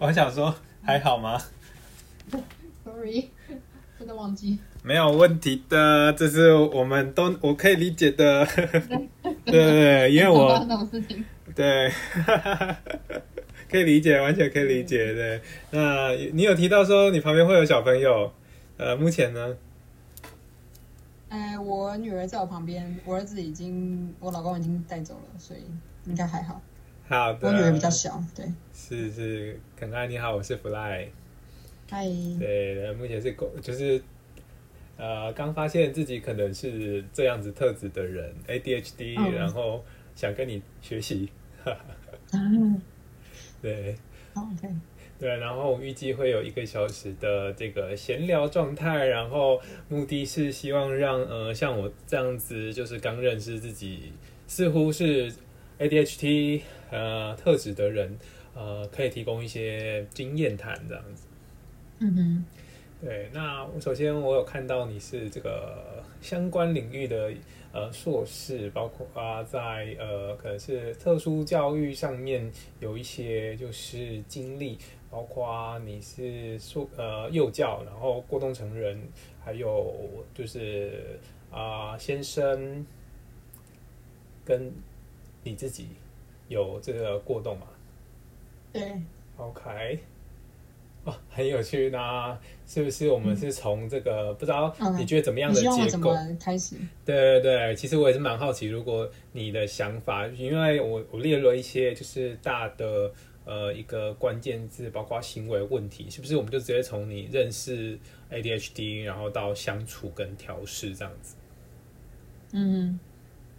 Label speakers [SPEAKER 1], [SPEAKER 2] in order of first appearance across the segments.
[SPEAKER 1] 我还想说还好吗
[SPEAKER 2] ？Sorry，真的忘记。
[SPEAKER 1] 没有问题的，这是我们都我可以理解的。对对对，因为我
[SPEAKER 2] 发生这种事情，
[SPEAKER 1] 对，可以理解，完全可以理解。对，那你有提到说你旁边会有小朋友，呃，目前呢？
[SPEAKER 2] 哎，我女儿在我旁边，我儿子已经，我老公已经带走了，所以应该还好。
[SPEAKER 1] 好的，
[SPEAKER 2] 我女儿比较小，对。
[SPEAKER 1] 是是，肯爱你好，我是 Fly。
[SPEAKER 2] 嗨，
[SPEAKER 1] 对，呃目前是狗，就是呃，刚发现自己可能是这样子特质的人，ADHD，、
[SPEAKER 2] 嗯。
[SPEAKER 1] 然后想跟你学习。
[SPEAKER 2] 嗯
[SPEAKER 1] 对。
[SPEAKER 2] 好，OK，
[SPEAKER 1] 对，然后我预计会有一个小时的这个闲聊状态，然后目的是希望让呃像我这样子，就是刚认识自己，似乎是 ADHD 呃特质的人，呃，可以提供一些经验谈这样子。
[SPEAKER 2] 嗯哼，
[SPEAKER 1] 对，那我首先我有看到你是这个相关领域的呃硕士，包括啊在呃可能是特殊教育上面有一些就是经历，包括你是说呃幼教，然后过冬成人，还有就是啊、先生跟你自己有这个过动嘛
[SPEAKER 2] 对
[SPEAKER 1] ，？OK。哦，很有趣那是不是我们是从这个、不知道
[SPEAKER 2] 嗯
[SPEAKER 1] 你觉得怎么样的结构？
[SPEAKER 2] 么开始？
[SPEAKER 1] 对对对，其实我也是蛮好奇，如果你的想法，因为我我列了一些就是大的呃一个关键字，包括行为问题，是不是我们就直接从你认识 ADHD，然后到相处跟调试这样子？
[SPEAKER 2] 嗯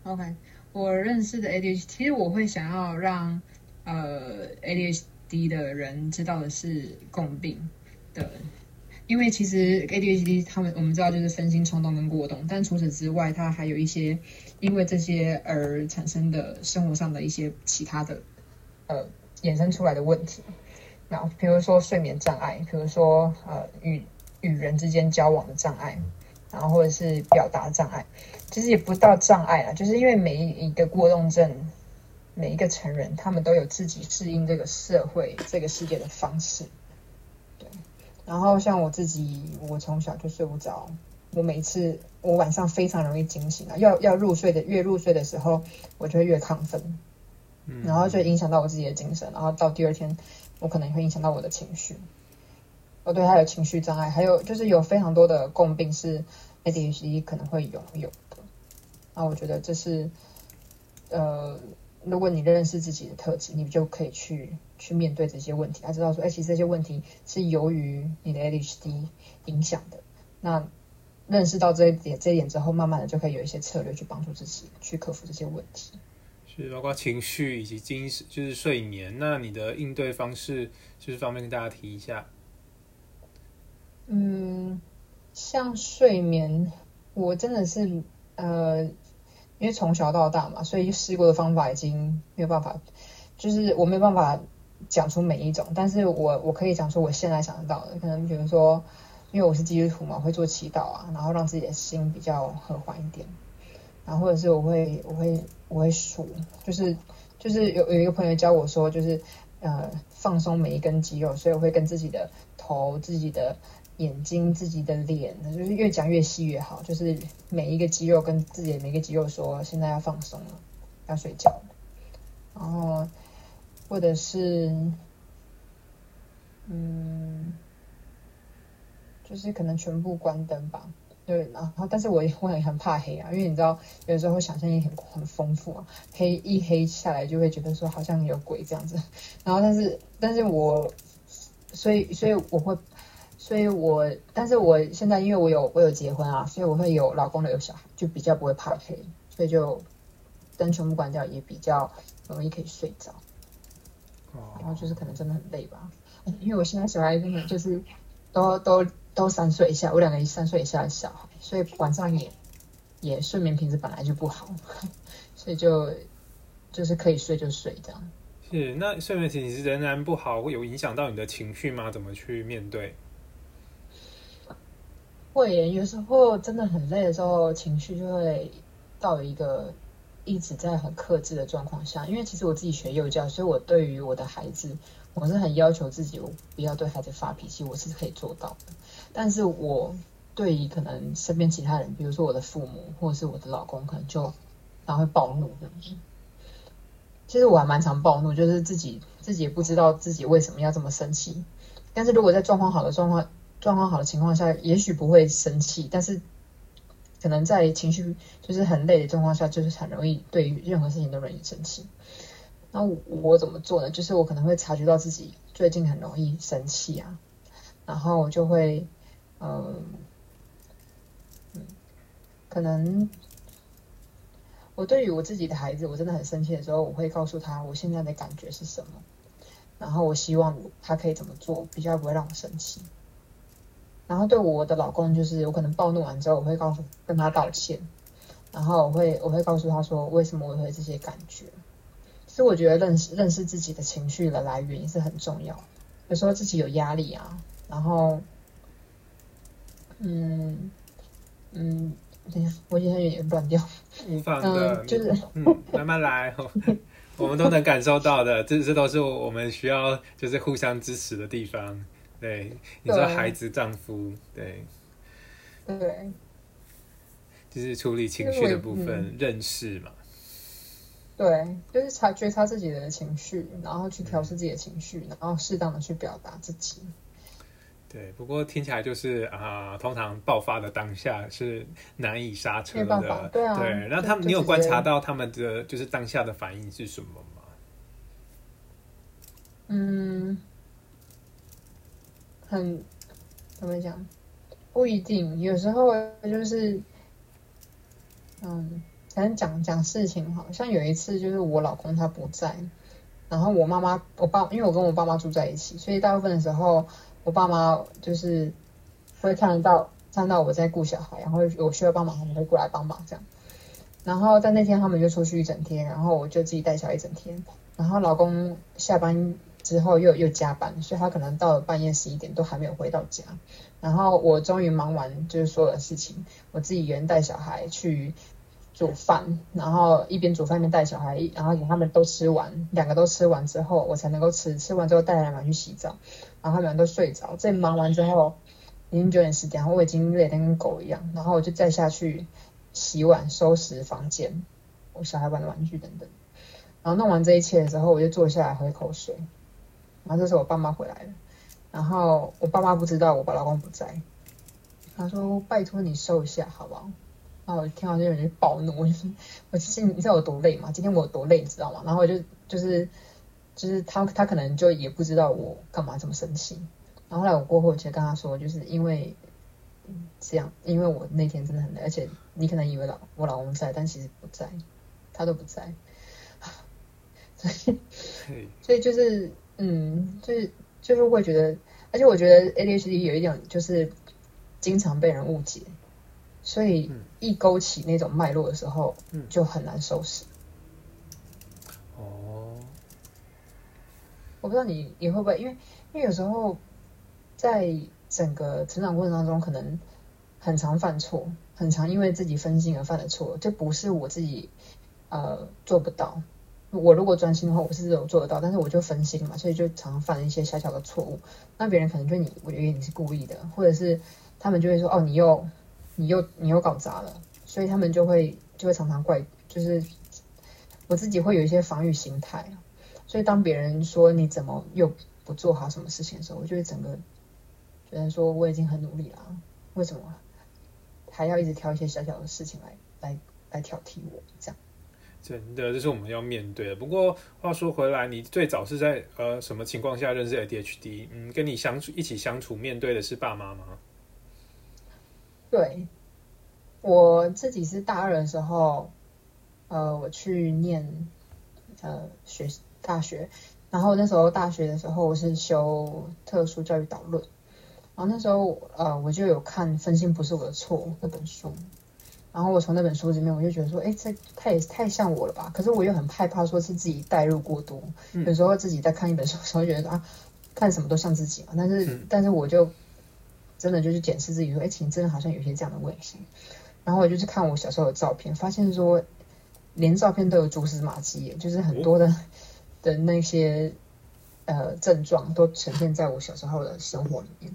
[SPEAKER 2] 哼，OK，我认识的 ADHD，其实我会想要让呃 ADHD 的人知道的是共病的，因为其实 ADHD 他们我们知道就是分心冲动跟过动，但除此之外，它还有一些因为这些而产生的生活上的一些其他的呃衍生出来的问题。那比如说睡眠障碍，比如说呃与与人之间交往的障碍，然后或者是表达障碍。其实也不到障碍啦，就是因为每一个过动症，每一个成人，他们都有自己适应这个社会、这个世界的方式。对，然后像我自己，我从小就睡不着，我每次我晚上非常容易惊醒啊，要要入睡的，越入睡的时候，我就会越亢奋，
[SPEAKER 1] 嗯
[SPEAKER 2] 然后就影响到我自己的精神，然后到第二天，我可能会影响到我的情绪。哦，对，还有情绪障碍，还有就是有非常多的共病是 ADHD 可能会拥有的。那我觉得这是，呃，如果你认识自己的特质，你就可以去去面对这些问题。他知道说，哎，其实这些问题是由于你的 ADHD 影响的。那认识到这一点这一点之后，慢慢的就可以有一些策略去帮助自己去克服这些问题。
[SPEAKER 1] 是包括情绪以及精神，就是睡眠。那你的应对方式，就是方便跟大家提一下。
[SPEAKER 2] 嗯，像睡眠，我真的是呃，因为从小到大嘛，所以试过的方法已经没有办法，就是我没有办法讲出每一种，但是我我可以讲出我现在想得到的，可能比如说，因为我是基督徒嘛，会做祈祷啊，然后让自己的心比较和缓一点，然后或者是我会我会我会数，就是就是有有一个朋友教我说，就是呃放松每一根肌肉，所以我会跟自己的头、自己的眼睛、自己的脸，就是越讲越细越好，就是每一个肌肉跟自己的每一个肌肉说，现在要放松了，要睡觉了，然后或者是嗯，就是可能全部关灯吧。对，然后但是我也我也很怕黑啊，因为你知道有时候想象力很很丰富啊，黑一黑下来就会觉得说好像有鬼这样子，然后但是但是我所以所以我会，所以我但是我现在因为我有我有结婚啊，所以我会有老公的有小孩，就比较不会怕黑，所以就灯全部关掉也比较容易可以睡着，然后就是可能真的很累吧，因为我现在小孩真的就是都都都三岁以下，我两个三岁以下的小孩，所以晚上也也睡眠品质本来就不好，所以就就是可以睡就睡这样。
[SPEAKER 1] 是，那睡眠品质仍然不好，会有影响到你的情绪吗？怎么去面对？
[SPEAKER 2] 会耶，有时候真的很累的时候，情绪就会到一个一直在很克制的状况下。因为其实我自己学幼教，所以我对于我的孩子，我是很要求自己，不要对孩子发脾气，我是可以做到的。但是我对于可能身边其他人，比如说我的父母或者是我的老公，可能就然后会暴怒这样子。其实我还蛮常暴怒，就是自己自己也不知道自己为什么要这么生气。但是如果在状况好的状况状况好的情况下，也许不会生气，但是可能在情绪就是很累的状况下，就是很容易对于任何事情都容易生气。那我怎么做呢？就是我可能会察觉到自己最近很容易生气啊，然后我就会，嗯，嗯，可能我对于我自己的孩子，我真的很生气的时候，我会告诉他我现在的感觉是什么，然后我希望他可以怎么做，比较不会让我生气。然后对我的老公，就是我可能暴怒完之后，我会告诉跟他道歉，然后我会我会告诉他说，为什么我会这些感觉。其实我觉得认识认识自己的情绪的来源也是很重要。有时候自己有压力啊，然后，嗯嗯，等下我现在有点乱掉。
[SPEAKER 1] 无妨的，就是嗯，慢慢来，我们都能感受到的，这这都是我们需要就是互相支持的地方。对，你说孩子、丈夫，对，
[SPEAKER 2] 对，
[SPEAKER 1] 就是处理情绪的部分，认识嘛。
[SPEAKER 2] 对，就是察觉察自己的情绪，然后去调试自己的情绪，然后适当的去表达自己。
[SPEAKER 1] 对，不过听起来就是啊，通常爆发的当下是难以刹车的。
[SPEAKER 2] 对啊。
[SPEAKER 1] 对，那他们，你有观察到他们的就是当下的反应是什么吗？
[SPEAKER 2] 嗯，很怎么讲？不一定，有时候就是嗯。反正讲讲事情，好像有一次就是我老公他不在，然后我妈妈我爸因为我跟我爸妈住在一起，所以大部分的时候我爸妈就是会看得到看到我在顾小孩，然后我需要帮忙，他们会过来帮忙这样。然后在那天他们就出去一整天，然后我就自己带小孩一整天。然后老公下班之后又又加班，所以他可能到了半夜十一点都还没有回到家。然后我终于忙完就是所有的事情，我自己一人带小孩去。煮饭，然后一边煮饭一边带小孩，然后等他们都吃完，两个都吃完之后，我才能够吃。吃完之后带他们去洗澡，然后他们都睡着。这忙完之后，已经九点十点，我已经累得跟狗一样。然后我就再下去洗碗、收拾房间，我小孩玩的玩具等等。然后弄完这一切的时候，我就坐下来喝一口水。然后这时候我爸妈回来了，然后我爸妈不知道我老公不在，他说：“拜托你收一下，好不好？”然后我听到就有点暴怒，我就说：“我今天你知道我多累吗？今天我有多累，你知道吗？”然后我就就是就是他他可能就也不知道我干嘛这么生气。然后后来我过后就跟他说，就是因为这样，因为我那天真的很累，而且你可能以为老我老公在，但其实不在，他都不在。所以所以就是嗯，就是就是会觉得，而且我觉得 ADHD 有一点就是经常被人误解。所以一勾起那种脉络的时候，就很难收拾。
[SPEAKER 1] 哦，
[SPEAKER 2] 我不知道你你会不会，因为因为有时候在整个成长过程当中，可能很常犯错，很常因为自己分心而犯的错，就不是我自己呃做不到。我如果专心的话，我是有做得到，但是我就分心嘛，所以就常常犯一些小小的错误。那别人可能就你，我以为你是故意的，或者是他们就会说哦，你又。你又你又搞砸了，所以他们就会就会常常怪，就是我自己会有一些防御心态，所以当别人说你怎么又不做好什么事情的时候，我就会整个觉得说我已经很努力了，为什么还要一直挑一些小小的事情来来来挑剔我？这样
[SPEAKER 1] 真的，这是我们要面对的。不过话说回来，你最早是在呃什么情况下认识 ADHD？嗯，跟你相处一起相处，面对的是爸妈吗？
[SPEAKER 2] 对，我自己是大二的时候，呃，我去念呃学大学，然后那时候大学的时候我是修特殊教育导论，然后那时候呃我就有看《分心不是我的错》那本书，然后我从那本书里面我就觉得说，哎，这太太像我了吧？可是我又很害怕说是自己代入过多，有时候自己在看一本书的时候觉得啊，看什么都像自己嘛，但是但是我就。真的就是检视自己，说，哎，其实真的好像有些这样的问题。然后我就去看我小时候的照片，发现说，连照片都有蛛丝马迹，就是很多的的那些呃症状都呈现在我小时候的生活里面。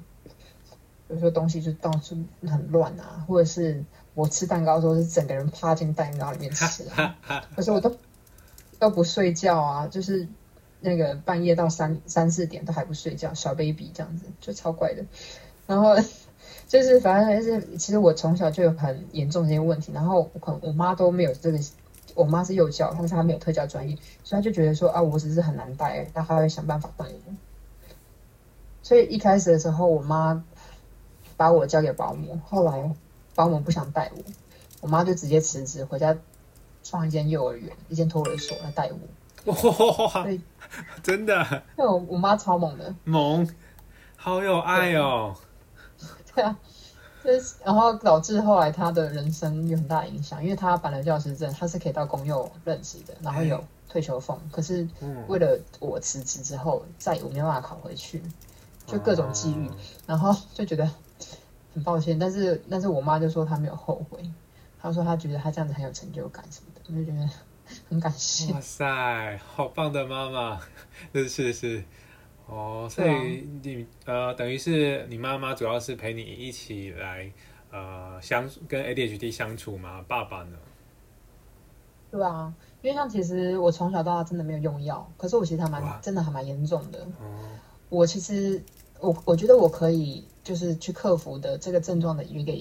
[SPEAKER 2] 比如说东西就到处很乱啊，或者是我吃蛋糕的时候是整个人趴进蛋糕里面吃啊，可是我都都不睡觉啊，就是那个半夜到三三四点都还不睡觉，小 baby 这样子就超怪的。然后 就是反正是，其实我从小就有很严重这些问题，然后我我妈都没有这个，我妈是幼教，但是她没有特教专业，所以她就觉得说啊，我只是很难带，那她会想办法带我。所以一开始的时候，我妈。把我交给保姆，后来保姆不想带我，我妈就直接辞职回家创一间幼儿园，一间托儿所来带我。
[SPEAKER 1] 哇，真的？
[SPEAKER 2] 因为我我妈超猛的，
[SPEAKER 1] 猛，好有爱哦。
[SPEAKER 2] 对啊，就是然后导致后来她的人生有很大影响，因为她办了教师证，她是可以到公幼任职的，然后有退休俸。可是为了我辞职之后，再也没办法考回去，就各种机遇，然后就觉得。很抱歉，但是但是我妈就说她没有后悔，她说她觉得她这样子很有成就感什么的，我就觉得很感谢。
[SPEAKER 1] 哇塞，好棒的妈妈，是是是，哦，所以你呃等于是你妈妈主要是陪你一起来呃相跟 ADHD 相处吗？爸爸呢？
[SPEAKER 2] 对啊，因为像其实我从小到大真的没有用药，可是我其实还蛮真的还蛮严重的。哦，我其实我我觉得我可以。就是去克服的这个症状的一个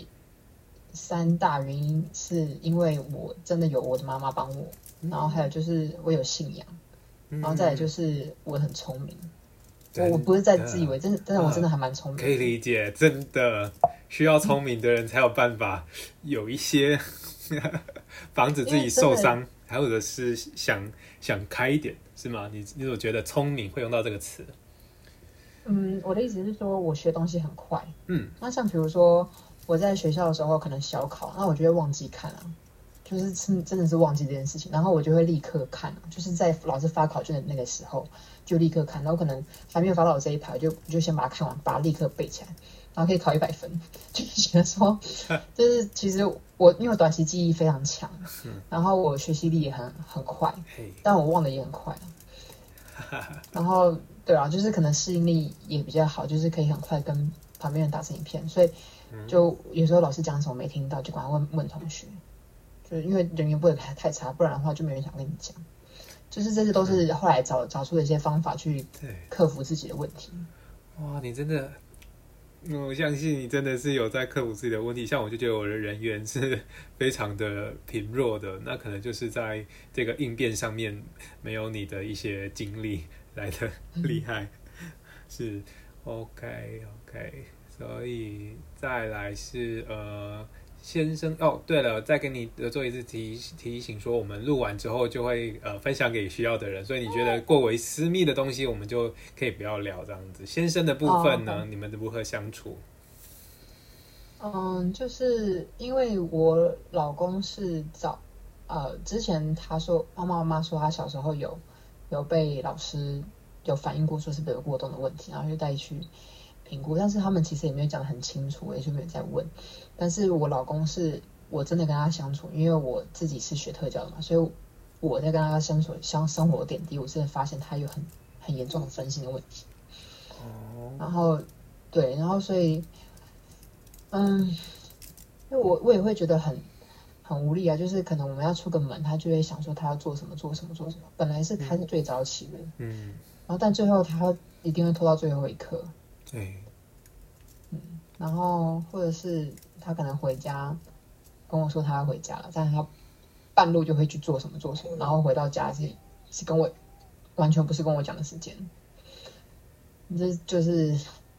[SPEAKER 2] 三大原因，是因为我真的有我的妈妈帮我，然后还有就是我有信仰，然后再来就是我很聪明。我我不是在自以为，真的，真的我真的还蛮聪明。
[SPEAKER 1] 可以理解，真的需要聪明的人才有办法有一些 防止自己受伤，还或者是想想开一点，是吗？你你有觉得聪明会用到这个词？
[SPEAKER 2] 嗯，我的意思是说，我学东西很快。嗯，那像比如说我在学校的时候，可能小考，那我就会忘记看啊，就是真真的是忘记这件事情，然后我就会立刻看，就是在老师发考卷的那个时候就立刻看，然后可能还没有发到我这一排，就就先把它看完，把它立刻背起来，然后可以考一百分。就是觉得说，就是其实我因为短期记忆非常强，然后我学习力也很很快，但我忘的也很快。然后。对啊，就是可能适应力也比较好，就是可以很快跟旁边人打成一片，所以就有时候老师讲什么没听到，就赶快问问同学，就因为人缘不会太太差，不然的话就没人想跟你讲。就是这些都是后来找找出的一些方法去克服自己的问题。
[SPEAKER 1] 哇，你真的，我相信你真的是有在克服自己的问题。像我就觉得我的人缘是 非常的贫弱的，那可能就是在这个应变上面没有你的一些经历。来的厉害，是 OK OK，所以再来是呃先生哦，对了，再跟你做一次提提醒，说我们录完之后就会呃分享给需要的人，所以你觉得过为私密的东西，我们就可以不要聊这样子。先生的部分呢，你们如何相处？
[SPEAKER 2] 嗯，就是因为我老公是早呃之前他说妈妈妈妈说他小时候有。有被老师有反映过，说是不是有过动的问题，然后就带去评估，但是他们其实也没有讲的很清楚，也就没有再问。但是我老公是我真的跟他相处，因为我自己是学特教的嘛，所以我在跟他相处相生活点滴，我真的发现他有很很严重的分心的问题。哦。然后对，然后所以，嗯，因为我我也会觉得很。很无力啊，就是可能我们要出个门，他就会想说他要做什么做什么做什么。本来是他是最早起的，嗯，然后但最后他一定会拖到最后一刻，
[SPEAKER 1] 对，
[SPEAKER 2] 嗯，然后或者是他可能回家跟我说他要回家了，但是他半路就会去做什么做什么，然后回到家是是跟我完全不是跟我讲的时间，这就是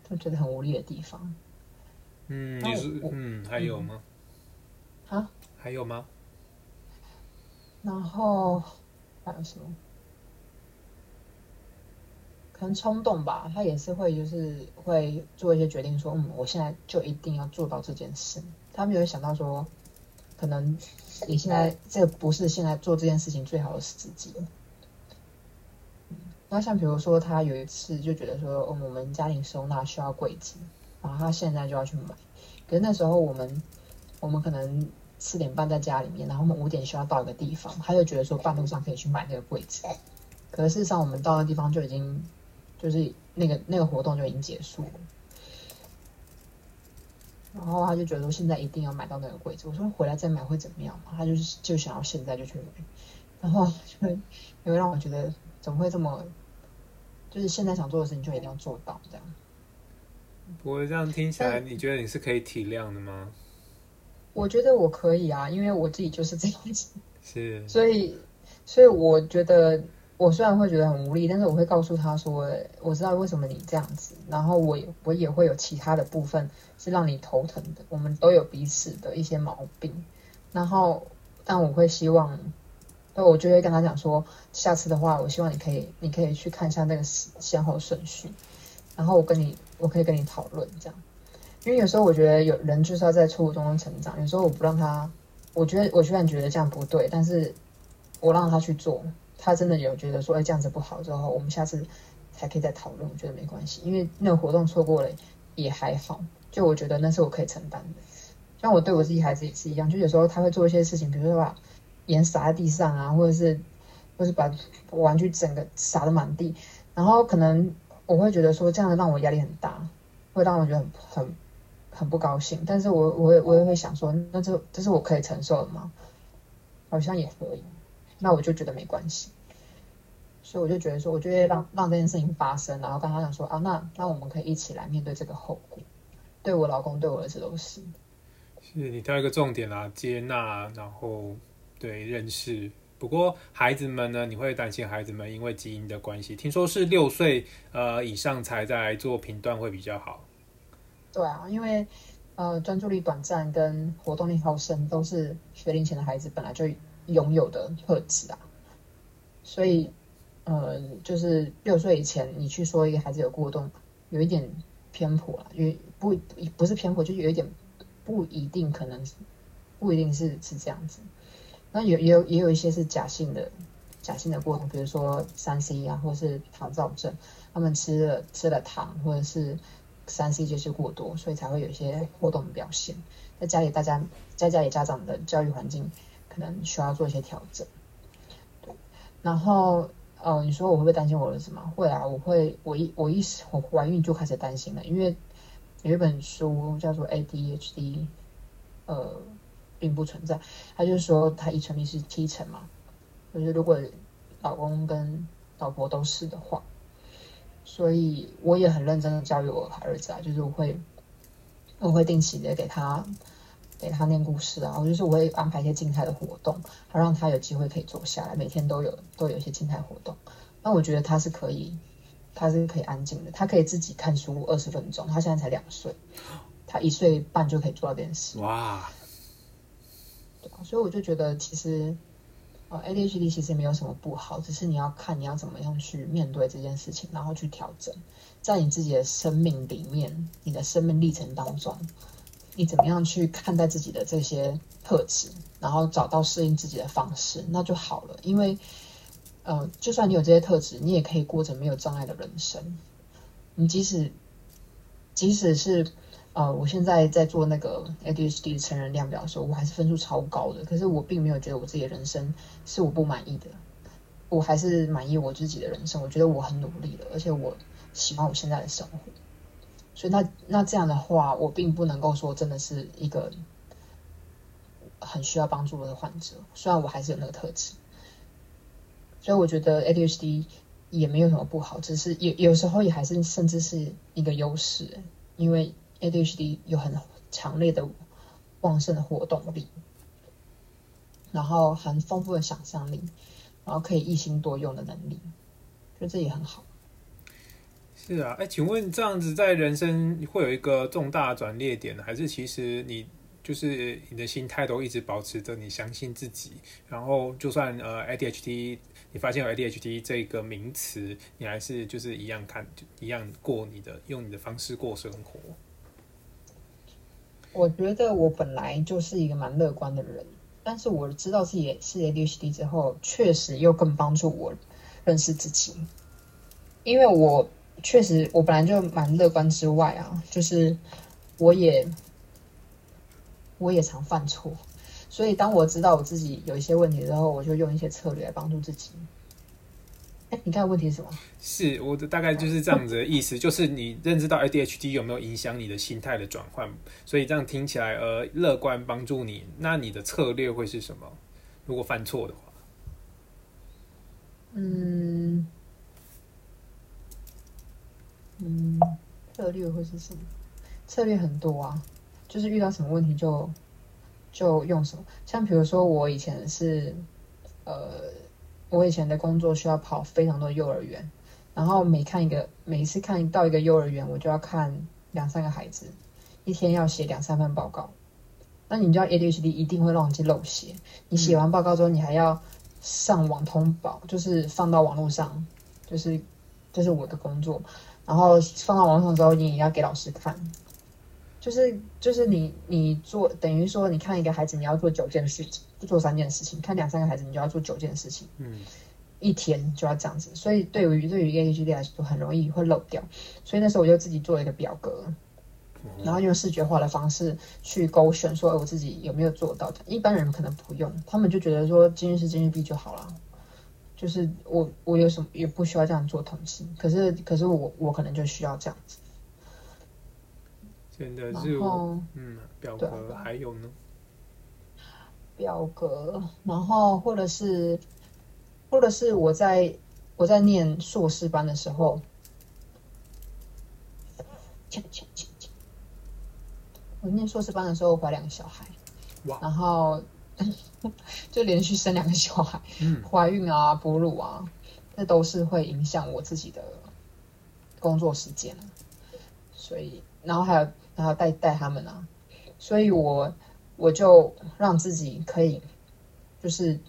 [SPEAKER 2] 他觉得很无力的地方。
[SPEAKER 1] 嗯，你是嗯还有吗？
[SPEAKER 2] 啊？
[SPEAKER 1] 还有吗？
[SPEAKER 2] 然后还有什么？可能冲动吧，他也是会，就是会做一些决定，说，嗯，我现在就一定要做到这件事。他没有想到说，可能你现在这个不是现在做这件事情最好的时机。那像比如说，他有一次就觉得说，哦，我们家庭收纳需要柜子，然后他现在就要去买。可是那时候我们，我们可能。四点半在家里面，然后我们五点需要到一个地方，他就觉得说半路上可以去买那个柜子。可是事实上，我们到的地方就已经就是那个那个活动就已经结束了。然后他就觉得说现在一定要买到那个柜子，我说回来再买会怎么样嘛？他就是就想要现在就去买，然后就会也会让我觉得怎么会这么，就是现在想做的事情就一定要做到这样。
[SPEAKER 1] 不过这样听起来，你觉得你是可以体谅的吗？
[SPEAKER 2] 我觉得我可以啊，因为我自己就是这样子，
[SPEAKER 1] 是，
[SPEAKER 2] 所以所以我觉得我虽然会觉得很无力，但是我会告诉他说，我知道为什么你这样子，然后我我也会有其他的部分是让你头疼的，我们都有彼此的一些毛病，然后但我会希望，那我就会跟他讲说，下次的话，我希望你可以你可以去看一下那个先后顺序，然后我跟你我可以跟你讨论这样。因为有时候我觉得有人就是要在错误中成长。有时候我不让他，我觉得我虽然觉得这样不对，但是我让他去做，他真的有觉得说，哎，这样子不好之后，我们下次还可以再讨论，我觉得没关系。因为那个活动错过了也还好，就我觉得那是我可以承担的。像我对我自己孩子也是一样，就有时候他会做一些事情，比如说把盐撒在地上啊，或者是或是把玩具整个撒的满地，然后可能我会觉得说，这样子让我压力很大，会让我觉得很很。很不高兴，但是我我也我也会想说，那这这是我可以承受的吗？好像也可以，那我就觉得没关系，所以我就觉得说，我就会让让这件事情发生，然后跟他讲说啊，那那我们可以一起来面对这个后果，对我老公对我儿子都是。
[SPEAKER 1] 是你挑一个重点啦，接纳，然后对认识。不过孩子们呢，你会担心孩子们因为基因的关系，听说是六岁呃以上才在做评断会比较好。
[SPEAKER 2] 对啊，因为呃，专注力短暂跟活动力好胜都是学龄前的孩子本来就拥有的特质啊，所以呃，就是六岁以前你去说一个孩子有过动，有一点偏颇了，因为不不是偏颇，就有一点不一定可能不一定是是这样子。那有也有也有一些是假性的假性的过动，比如说三 C 啊，或是糖躁症，他们吃了吃了糖或者是。三 C 就是过多，所以才会有一些活动的表现。在家里，大家在家里家长的教育环境可能需要做一些调整。然后呃，你说我会不会担心我儿子吗？会啊，我会。我一我一我怀孕就开始担心了，因为有一本书叫做 ADHD，呃，并不存在。他就说他遗传率是七成嘛，就是如果老公跟老婆都是的话。所以我也很认真的教育我儿子啊，就是我会，我会定期的给他，给他念故事啊，我就是我会安排一些静态的活动，好让他有机会可以坐下来，每天都有都有一些静态活动。那我觉得他是可以，他是可以安静的，他可以自己看书二十分钟。他现在才两岁，他一岁半就可以做到这件事。哇，对啊，所以我就觉得其实。哦，ADHD 其实没有什么不好，只是你要看你要怎么样去面对这件事情，然后去调整，在你自己的生命里面，你的生命历程当中，你怎么样去看待自己的这些特质，然后找到适应自己的方式，那就好了。因为，呃，就算你有这些特质，你也可以过着没有障碍的人生。你即使，即使是。呃，我现在在做那个 ADHD 的成人量表的时候，我还是分数超高的。可是我并没有觉得我自己的人生是我不满意的，我还是满意我自己的人生。我觉得我很努力了，而且我喜欢我现在的生活。所以那那这样的话，我并不能够说真的是一个很需要帮助的患者。虽然我还是有那个特质，所以我觉得 ADHD 也没有什么不好，只是有有时候也还是甚至是一个优势，因为。ADHD 有很强烈的、旺盛的活动力，然后很丰富的想象力，然后可以一心多用的能力，觉得这也很好。
[SPEAKER 1] 是啊，哎，请问这样子在人生会有一个重大转捩点，还是其实你就是你的心态都一直保持着你相信自己，然后就算呃 ADHD 你发现有 ADHD 这个名词，你还是就是一样看，一样过你的用你的方式过生活。
[SPEAKER 2] 我觉得我本来就是一个蛮乐观的人，但是我知道自己是 ADHD 之后，确实又更帮助我认识自己。因为我确实我本来就蛮乐观之外啊，就是我也我也常犯错，所以当我知道我自己有一些问题之后，我就用一些策略来帮助自己。哎，你刚才问题是什么？
[SPEAKER 1] 是我的大概就是这样子的意思，就是你认知到 ADHD 有没有影响你的心态的转换？所以这样听起来，呃，乐观帮助你，那你的策略会是什么？如果犯错的话，
[SPEAKER 2] 嗯嗯，策略会是什么？策略很多啊，就是遇到什么问题就就用什么。像比如说，我以前是呃，我以前的工作需要跑非常多幼儿园，然后每看一个，每一次看到一个幼儿园，我就要看两三个孩子，一天要写两三份报告。那你知道 ADHD 一定会忘记漏写，你写完报告之后，你还要上网通报，就是放到网络上，就是这是我的工作。然后放到网上之后，你也要给老师看，就是就是你你做等于说，你看一个孩子，你要做九件事情，不做三件事情；看两三个孩子，你就要做九件事情。
[SPEAKER 1] 嗯，
[SPEAKER 2] 一天就要这样子，所以对于对于 ADHD 来说，很容易会漏掉。所以那时候我就自己做了一个表格，然后用视觉化的方式去勾选，说我自己有没有做到的。一般人可能不用，他们就觉得说今日是今日毕就好了。就是我，我有什么也不需要这样做统计，可是，可是我，我可能就需要这样子。
[SPEAKER 1] 真的是，嗯，表格还有呢？
[SPEAKER 2] 表格，然后或者是，或者是我在我在念硕士班的时候，我念硕士班的时候怀两个小孩，哇，然后。就连续生两个小孩，怀孕啊、哺乳啊，那都是会影响我自己的工作时间。所以，然后还有，然后带带他们啊，所以我我就让自己可以就是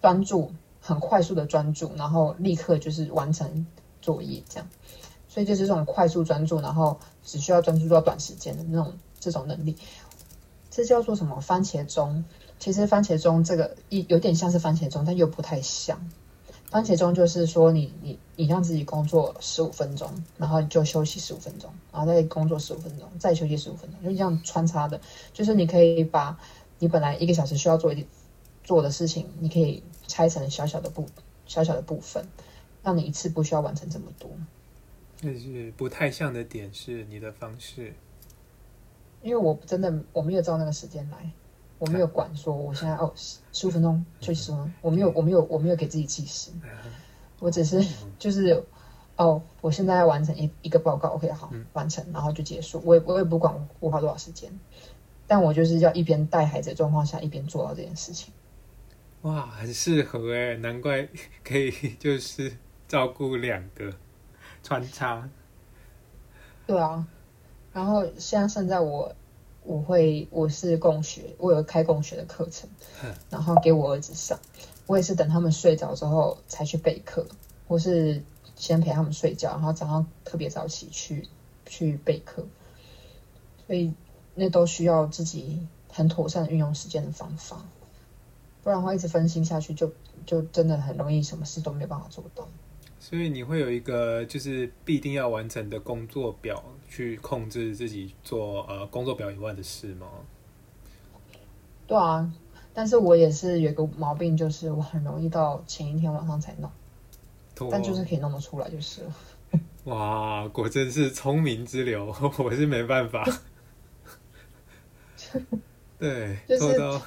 [SPEAKER 2] 专注，很快速的专注，然后立刻就是完成作业这样。所以就是这种快速专注，然后只需要专注做短时间的那种这种能力，这叫做什么？番茄钟。其实番茄钟这个一有点像是番茄钟，但又不太像。番茄钟就是说，你你你让自己工作十五分钟，然后就休息十五分钟，然后再工作十五分钟，再休息十五分钟，就这样穿插的。就是你可以把你本来一个小时需要做一做的事情，你可以拆成小小的部小小的部分，让你一次不需要完成这么多。
[SPEAKER 1] 但是不太像的点是你的方式，
[SPEAKER 2] 因为我真的我没有照那个时间来。我没有管说我现在哦十五分钟休息十分钟，我没有我没有我没有给自己计时，我只是就是哦我现在要完成一一个报告，OK 好完成，然后就结束，我也我也不管我花多少时间，但我就是要一边带孩子的状况下一边做到这件事情。
[SPEAKER 1] 哇，很适合哎，难怪 可以 就是照顾两个穿插。
[SPEAKER 2] 对啊，然后现在现在我。我会，我是共学，我有开共学的课程，然后给我儿子上。我也是等他们睡着之后才去备课，或是先陪他们睡觉，然后早上特别早起去去备课。所以那都需要自己很妥善运用时间的方法，不然的话一直分心下去，就就真的很容易什么事都没有办法做到。
[SPEAKER 1] 所以你会有一个就是必定要完成的工作表，去控制自己做呃工作表以外的事吗？
[SPEAKER 2] 对啊，但是我也是有个毛病，就是我很容易到前一天晚上才弄，但就是可以弄得出来，就是。
[SPEAKER 1] 哇，果真是聪明之流，我是没办法。对，
[SPEAKER 2] 就是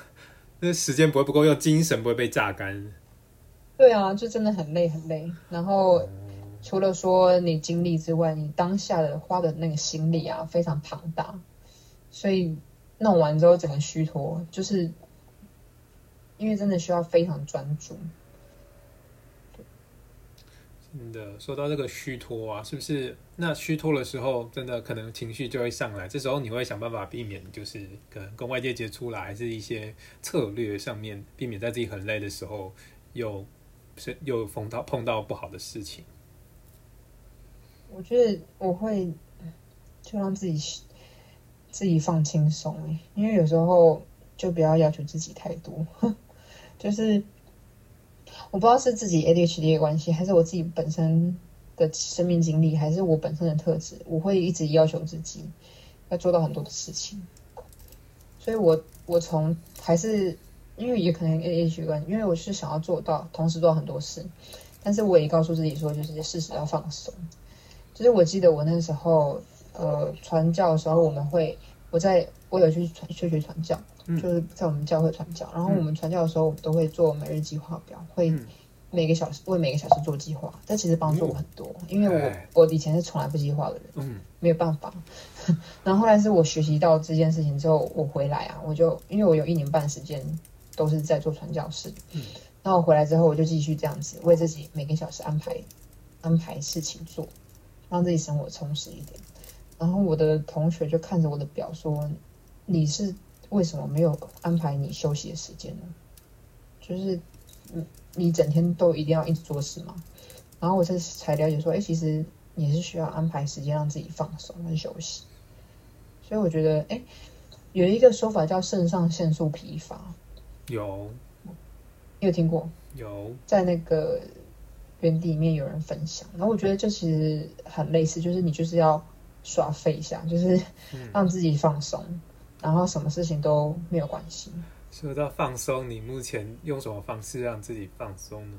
[SPEAKER 1] 那时间不会不够用，精神不会被榨干。
[SPEAKER 2] 对啊，就真的很累很累。然后除了说你精力之外，你当下的花的那个心力啊，非常庞大。所以弄完之后整个虚脱，就是因为真的需要非常专注。
[SPEAKER 1] 真的说到这个虚脱啊，是不是？那虚脱的时候，真的可能情绪就会上来。这时候你会想办法避免，就是可能跟外界接触啦，还是一些策略上面避免在自己很累的时候又。是又碰到碰到不好的事情，
[SPEAKER 2] 我觉得我会就让自己自己放轻松因为有时候就不要要求自己太多，就是我不知道是自己 ADHD 的关系，还是我自己本身的生命经历，还是我本身的特质，我会一直要求自己要做到很多的事情，所以我我从还是。因为也可能 A H 关，因为我是想要做到同时做很多事，但是我也告诉自己说，就是事实要放松。就是我记得我那时候，呃，传教的时候，我们会我在我有去传去学传教，就是在我们教会传教。然后我们传教的时候，我们都会做每日计划表，会每个小时为每个小时做计划。这其实帮助我很多，因为我我以前是从来不计划的人，嗯，没有办法。然后后来是我学习到这件事情之后，我回来啊，我就因为我有一年半时间都是在做传教士，嗯，那我回来之后，我就继续这样子为自己每个小时安排安排事情做。让自己生活充实一点。然后我的同学就看着我的表说：“你是为什么没有安排你休息的时间呢？就是你你整天都一定要一直做事吗？”然后我才才了解说：“哎，其实你是需要安排时间让自己放松跟休息。”所以我觉得，哎，有一个说法叫肾上腺素疲乏。
[SPEAKER 1] 有，
[SPEAKER 2] 你有听过？
[SPEAKER 1] 有，
[SPEAKER 2] 在那个。原地里面有人分享，然后我觉得这其实很类似，就是你就是要耍废一下，就是让自己放松，然后什么事情都没有关系。
[SPEAKER 1] 说到放松，你目前用什么方式让自己放松呢？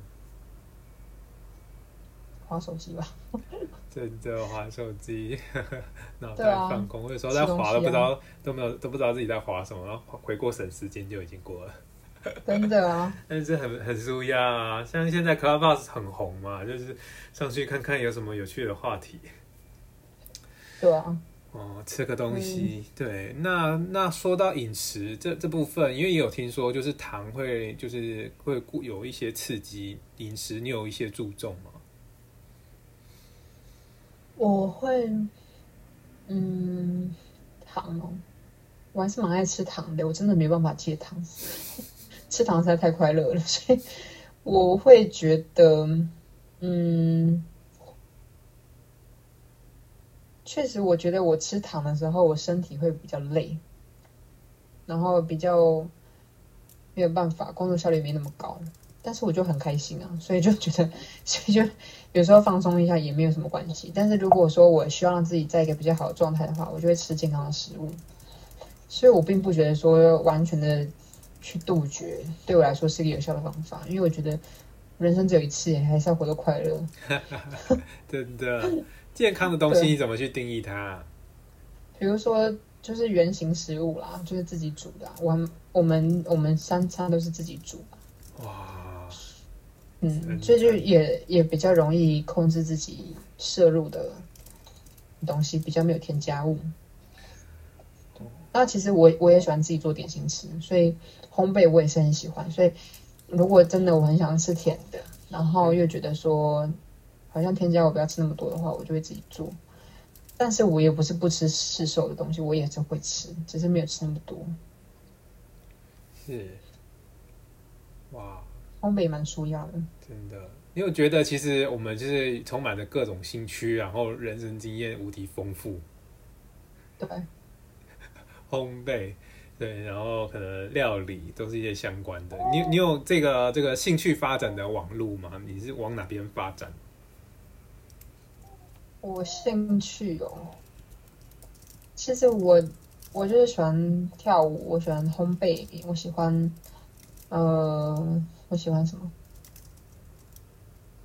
[SPEAKER 2] 划手机吧。
[SPEAKER 1] 真的划手机，脑袋放空，有时候在划都不知道都没有都不知道自己在划什么，然后回过神，时间就已经过了。
[SPEAKER 2] 真的啊，
[SPEAKER 1] 但是很很舒压啊，像现在 Clubhouse 很红嘛，就是上去看看有什么有趣的话题。
[SPEAKER 2] 对啊，
[SPEAKER 1] 哦，吃个东西，对，那那说到饮食这这部分，因为也有听说，就是糖会就是会有一些刺激饮食，你有一些注重吗？
[SPEAKER 2] 我会，嗯，糖哦，我还是蛮爱吃糖的，我真的没办法戒糖。吃糖实在太快乐了，所以我会觉得，嗯，确实，我觉得我吃糖的时候，我身体会比较累，然后比较没有办法，工作效率没那么高。但是我就很开心啊，所以就觉得，所以就有时候放松一下也没有什么关系。但是如果说我希望自己在一个比较好的状态的话，我就会吃健康的食物。所以我并不觉得说完全的。去杜绝对我来说是一个有效的方法，因为我觉得人生只有一次，还是要活得快乐。
[SPEAKER 1] 真的，健康的东西你怎么去定义它？
[SPEAKER 2] 比如说，就是原形食物啦，就是自己煮的。我我们我们三餐都是自己煮。哇，嗯，所以就也也比较容易控制自己摄入的东西，比较没有添加物。那其实我我也喜欢自己做点心吃，所以烘焙我也是很喜欢。所以如果真的我很想吃甜的，然后又觉得说好像添加我不要吃那么多的话，我就会自己做。但是我也不是不吃市售的东西，我也是会吃，只是没有吃那么多。
[SPEAKER 1] 是，哇，
[SPEAKER 2] 烘焙蛮舒压的，
[SPEAKER 1] 真的。因为我觉得其实我们就是充满了各种兴趣，然后人生经验无敌丰富。
[SPEAKER 2] 对。
[SPEAKER 1] 烘焙，对，然后可能料理都是一些相关的。你你有这个这个兴趣发展的网路吗？你是往哪边发展？
[SPEAKER 2] 我兴趣哦，其实我我就是喜欢跳舞，我喜欢烘焙，我喜欢呃，我喜欢什么？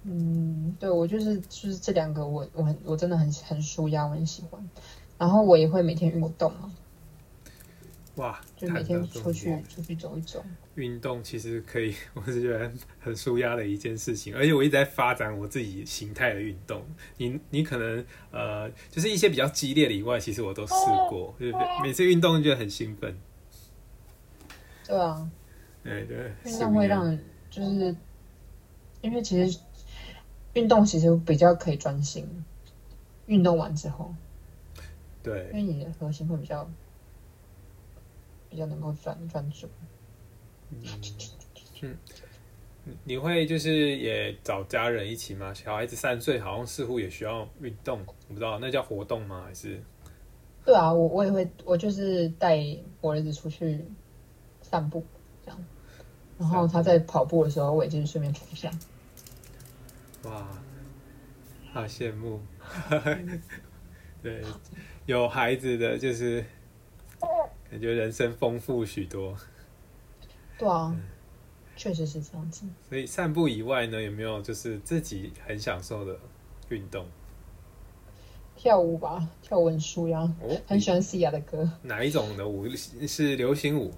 [SPEAKER 2] 嗯，对我就是就是这两个，我我很我真的很很舒压，我很喜欢。然后我也会每天运动嘛。
[SPEAKER 1] 哇，
[SPEAKER 2] 就每天出去出去走一走，
[SPEAKER 1] 运动其实可以，我是觉得很舒压的一件事情。而且我一直在发展我自己形态的运动。你你可能呃，就是一些比较激烈的以外，其实我都试过，就是每次运动就很兴奋。
[SPEAKER 2] 对啊，
[SPEAKER 1] 对对，
[SPEAKER 2] 运动会让就是因为其实运动其实比较可以专心，运动完之后，
[SPEAKER 1] 对，
[SPEAKER 2] 因为你的核心会比较。比较能够专专注。
[SPEAKER 1] 嗯，你会就是也找家人一起吗？小孩子三岁，好像似乎也需要运动，我不知道那叫活动吗？还是？
[SPEAKER 2] 对啊，我我也会，我就是带我儿子出去散步，这样。然后他在跑步的时候，我也就是顺便跑一下。
[SPEAKER 1] 哇，好羡慕！对，有孩子的就是。感觉人生丰富许多，
[SPEAKER 2] 对啊，确实是这样子。
[SPEAKER 1] 所以散步以外呢，有没有就是自己很享受的运动？
[SPEAKER 2] 跳舞吧，跳舞很舒压，
[SPEAKER 1] 哦，
[SPEAKER 2] 很喜欢 Sia 的歌，
[SPEAKER 1] 哪一种的舞是流行舞？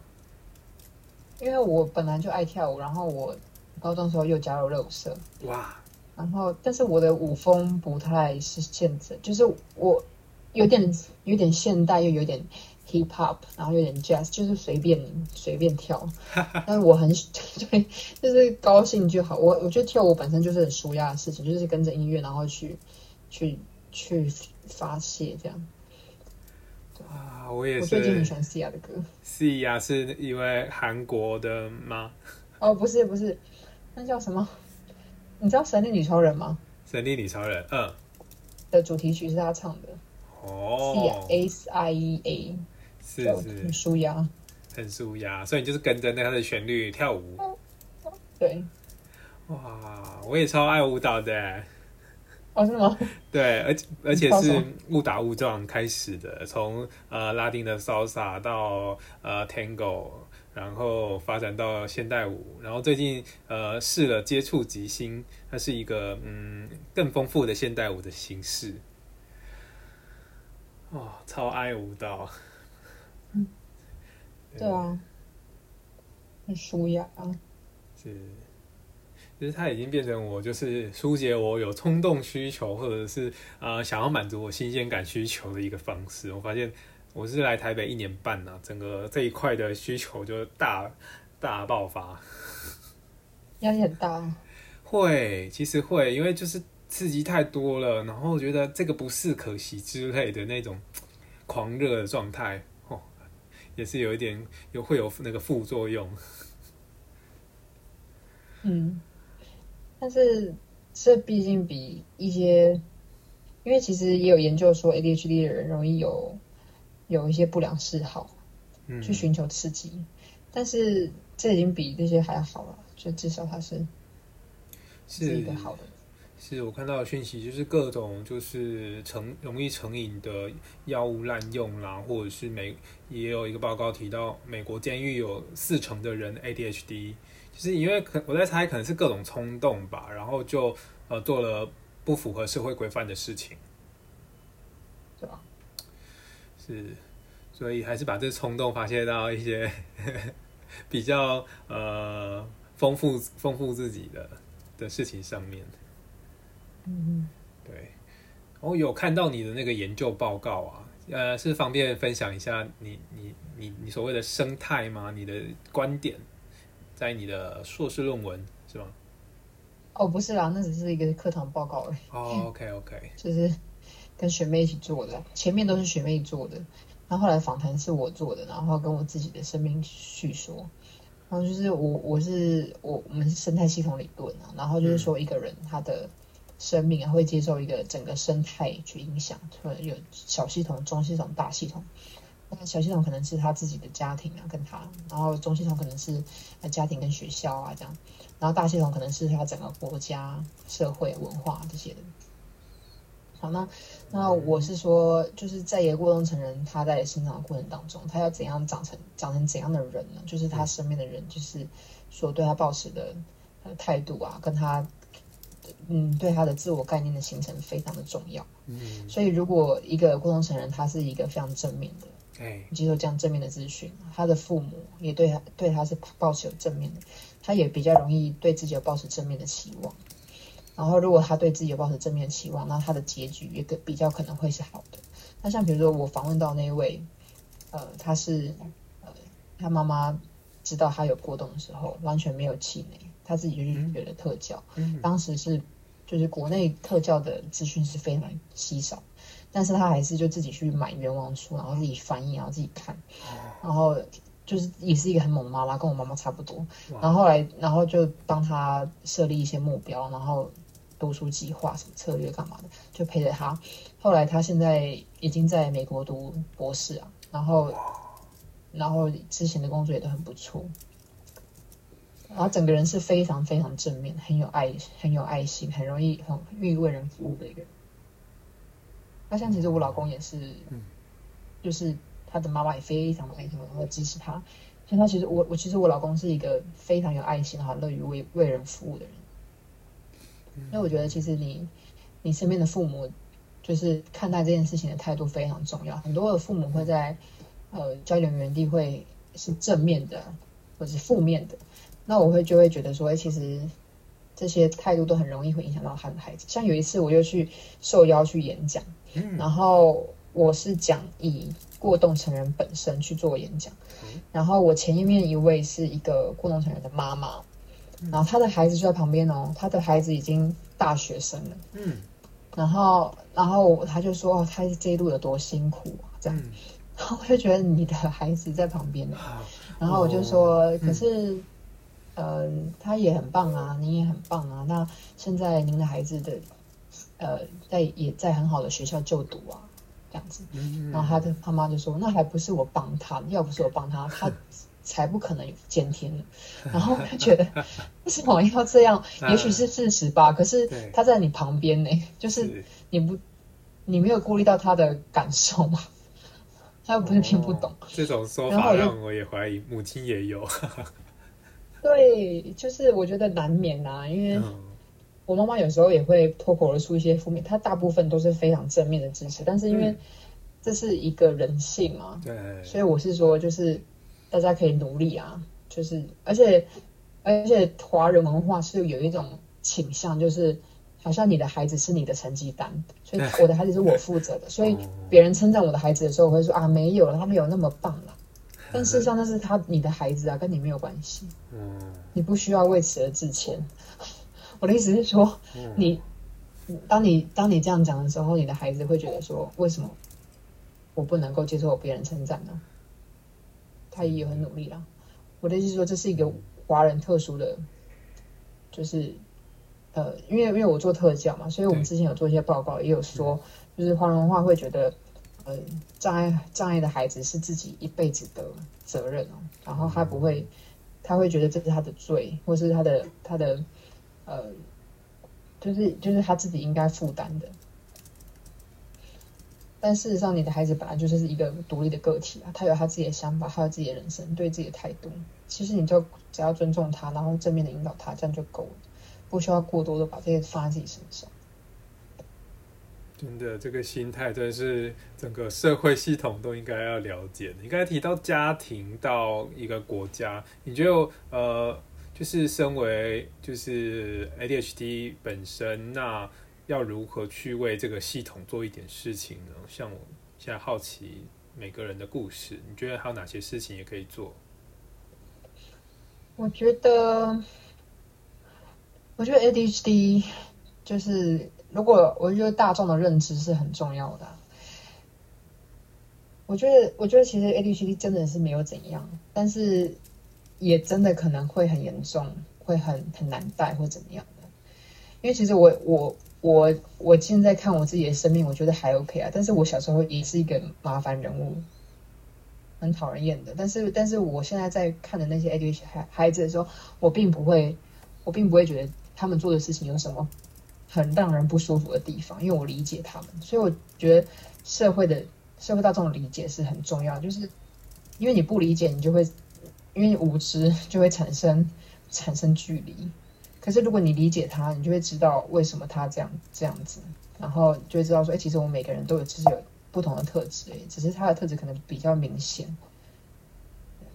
[SPEAKER 2] 因为我本来就爱跳舞，然后我高中时候又加入热舞社，
[SPEAKER 1] 哇，
[SPEAKER 2] 然后但是我的舞风不太是现在，就是我有点有点现代，又有点 hip hop，然后有点 jazz，就是随便随便跳，但是我很 对，就是高兴就好。我我觉得跳舞本身就是很舒压的事情，就是跟着音乐，然后去去去发泄这样。
[SPEAKER 1] 啊，我也
[SPEAKER 2] 我最近很喜欢 Sia 的歌。
[SPEAKER 1] ，C 呀，是一位韩国的吗？
[SPEAKER 2] 哦，不是不是，那叫什么？你知道《神力女超人》吗？
[SPEAKER 1] 神力女超人，嗯，
[SPEAKER 2] 的主题曲是他唱的
[SPEAKER 1] 哦
[SPEAKER 2] ，，Sia S I E A，
[SPEAKER 1] 是是
[SPEAKER 2] 很舒压。
[SPEAKER 1] 很舒压，所以你就是跟着那它的旋律跳舞。
[SPEAKER 2] 对，
[SPEAKER 1] 哇，我也超爱舞蹈的，
[SPEAKER 2] 哦，是吗？
[SPEAKER 1] 对，而且而且是误打误撞开始的，从呃拉丁的 salsa 到呃 tango，然后发展到现代舞，然后最近呃试了接触即兴，它是一个嗯更丰富的现代舞的形式。哦，超爱舞蹈。
[SPEAKER 2] 对啊，很舒压。
[SPEAKER 1] 是，其实它已经变成我就是疏解我有冲动需求，或者是呃想要满足我新鲜感需求的一个方式。我发现我是来台北一年半了、整个这一块的需求就大大爆发。
[SPEAKER 2] 压力很大，
[SPEAKER 1] 会，其实会，因为就是刺激太多了，然后觉得这个不是可惜之类的那种狂热的状态，哦，也是有一点有会有那个副作用。
[SPEAKER 2] 嗯，但是这毕竟比一些，因为其实也有研究说 ADHD 的人容易有有一些不良嗜好，
[SPEAKER 1] 嗯，
[SPEAKER 2] 去寻求刺激，但是这已经比那些还好了，就至少他是是一个好的。
[SPEAKER 1] 是我看到的讯息，就是各种就是成容易成瘾的药物滥用啦，或者是美也有一个报告提到，美国监狱有四成的人 ADHD，就是因为可我在猜可能是各种冲动吧，然后就呃做了不符合社会规范的事情，
[SPEAKER 2] 对吧？
[SPEAKER 1] 是，所以还是把这冲动发泄到一些 比较呃丰富丰富自己的的事情上面。
[SPEAKER 2] 嗯
[SPEAKER 1] 对，我有看到你的那个研究报告啊，呃，是方便分享一下你你你你所谓的生态吗？你的观点在你的硕士论文是吗？
[SPEAKER 2] 哦，不是啦，那只是一个课堂报告而已，
[SPEAKER 1] 哦，OK OK，
[SPEAKER 2] 就是跟学妹一起做的，前面都是学妹做的，然后后来访谈是我做的，然后跟我自己的生命叙说。然后就是我我是我我们是生态系统理论啊，然后就是说一个人他的生命啊会接受一个整个生态去影响，可能有小系统、中系统、大系统。那小系统可能是他自己的家庭啊，跟他，然后中系统可能是家庭跟学校啊这样，然后大系统可能是他整个国家、社会、文化这些的。好，那那我是说，就是在一个过动成人，他在成长的过程当中，他要怎样长成长成怎样的人呢？就是他身边的人，就是所对他抱持的态度啊，跟他嗯对他的自我概念的形成非常的重要。
[SPEAKER 1] 嗯，
[SPEAKER 2] 所以如果一个过动成人，他是一个非常正面的，
[SPEAKER 1] 哎，
[SPEAKER 2] 接受这样正面的资讯，他的父母也对他对他是抱持有正面的，他也比较容易对自己有抱持正面的期望。然后，如果他对自己有抱持正面的期望，那他的结局也更比较可能会是好的。那像比如说我访问到那一位，呃，他是呃，他妈妈知道他有过动的时候，完全没有气馁，他自己就去学了特教。
[SPEAKER 1] 嗯
[SPEAKER 2] 当时是就是国内特教的资讯是非常稀少，但是他还是就自己去买冤枉书，然后自己翻译，然后自己看，然后就是也是一个很猛的妈妈，跟我妈妈差不多。然后后来，然后就帮他设立一些目标，然后读书计划什么策略干嘛的，就陪着他。后来他现在已经在美国读博士啊，然后然后之前的工作也都很不错。然后整个人是非常非常正面，很有爱，很有爱心，很容易很愿意为人服务的一个人。那像其实我老公也是，
[SPEAKER 1] 嗯
[SPEAKER 2] 就是他的妈妈也非常的爱他，然后支持他，像他其实我我其实我老公是一个非常有爱心、很乐于为为人服务的人。那我觉得其实你你身边的父母，就是看待这件事情的态度非常重要。很多的父母会在呃交流园地会是正面的，或者是负面的。那我会就会觉得说，哎，其实这些态度都很容易会影响到他的孩子。像有一次，我就去受邀去演讲，然后我是讲以过动成人本身去做演讲，然后我前一面一位是一个过动成人的妈妈。然后他的孩子就在旁边哦，他的孩子已经大学生了。嗯，然后，然后他就说：“他这一路有多辛苦啊？”这样，然后我就觉得你的孩子在旁边呢。然后我就说：“可是，嗯，他也很棒啊，你也很棒啊。那现在您的孩子的，呃，在也在很好的学校就读啊，这样子。然后他的他妈就说：那还不是我帮他，要不是我帮他，他。”才不可能有监听呢。然后他觉得为什么要这样？也许是事实吧。可是他在你旁边呢，就是你不，你没有顾虑到他的感受吗？他又不是听不懂。
[SPEAKER 1] 这种说法让我也怀疑母亲也有。
[SPEAKER 2] 对，就是我觉得难免啊，因为我妈妈有时候也会脱口而出一些负面，她大部分都是非常正面的支持，但是因为这是一个人性嘛，
[SPEAKER 1] 对，
[SPEAKER 2] 所以我是说就是。大家可以努力啊，就是而且而且华人文化是有一种倾向，就是好像你的孩子是你的成绩单，所以我的孩子是我负责的，所以别人称赞我的孩子的时候，我会说啊没有了，他们有那么棒了。但事实上那是他你的孩子啊，跟你没有关系。嗯，你不需要为此而致歉。我的意思是说，你当你当你这样讲的时候，你的孩子会觉得说，为什么我不能够接受别人称赞呢？他也很努力啦。我的意思是说，这是一个华人特殊的，就是呃，因为因为我做特教嘛，所以我们之前有做一些报告，也有说，就是华人文化会觉得，呃，障碍障碍的孩子是自己一辈子的责任哦，然后他不会，他会觉得这是他的罪，或是他的他的呃，就是就是他自己应该负担的。但事实上，你的孩子本来就是一个独立的个体啊，他有他自己的想法，他有自己的人生，对自己的态度。其实你就只要尊重他，然后正面的引导他，这样就够了，不需要过多的把这些放在自己身上。
[SPEAKER 1] 真的，这个心态真的是整个社会系统都应该要了解的。你刚才提到家庭到一个国家，你觉得呃，就是身为就是 ADHD 本身那。要如何去为这个系统做一点事情呢？像我现在好奇每个人的故事，你觉得还有哪些事情也可以做？
[SPEAKER 2] 我觉得，我觉得 ADHD 就是如果我觉得大众的认知是很重要的。我觉得，我觉得其实 ADHD 真的是没有怎样，但是也真的可能会很严重，会很很难带或怎么样的。因为其实我我。我我现在看我自己的生命，我觉得还 OK 啊。但是我小时候也是一个麻烦人物，很讨人厌的。但是，但是我现在在看的那些 ADHD 孩孩子的时候，我并不会，我并不会觉得他们做的事情有什么很让人不舒服的地方，因为我理解他们。所以我觉得社会的社会大众理解是很重要，就是因为你不理解，你就会因为无知就会产生产生距离。可是，如果你理解他，你就会知道为什么他这样这样子，然后就会知道说，哎，其实我们每个人都有，其实有不同的特质，哎，只是他的特质可能比较明显。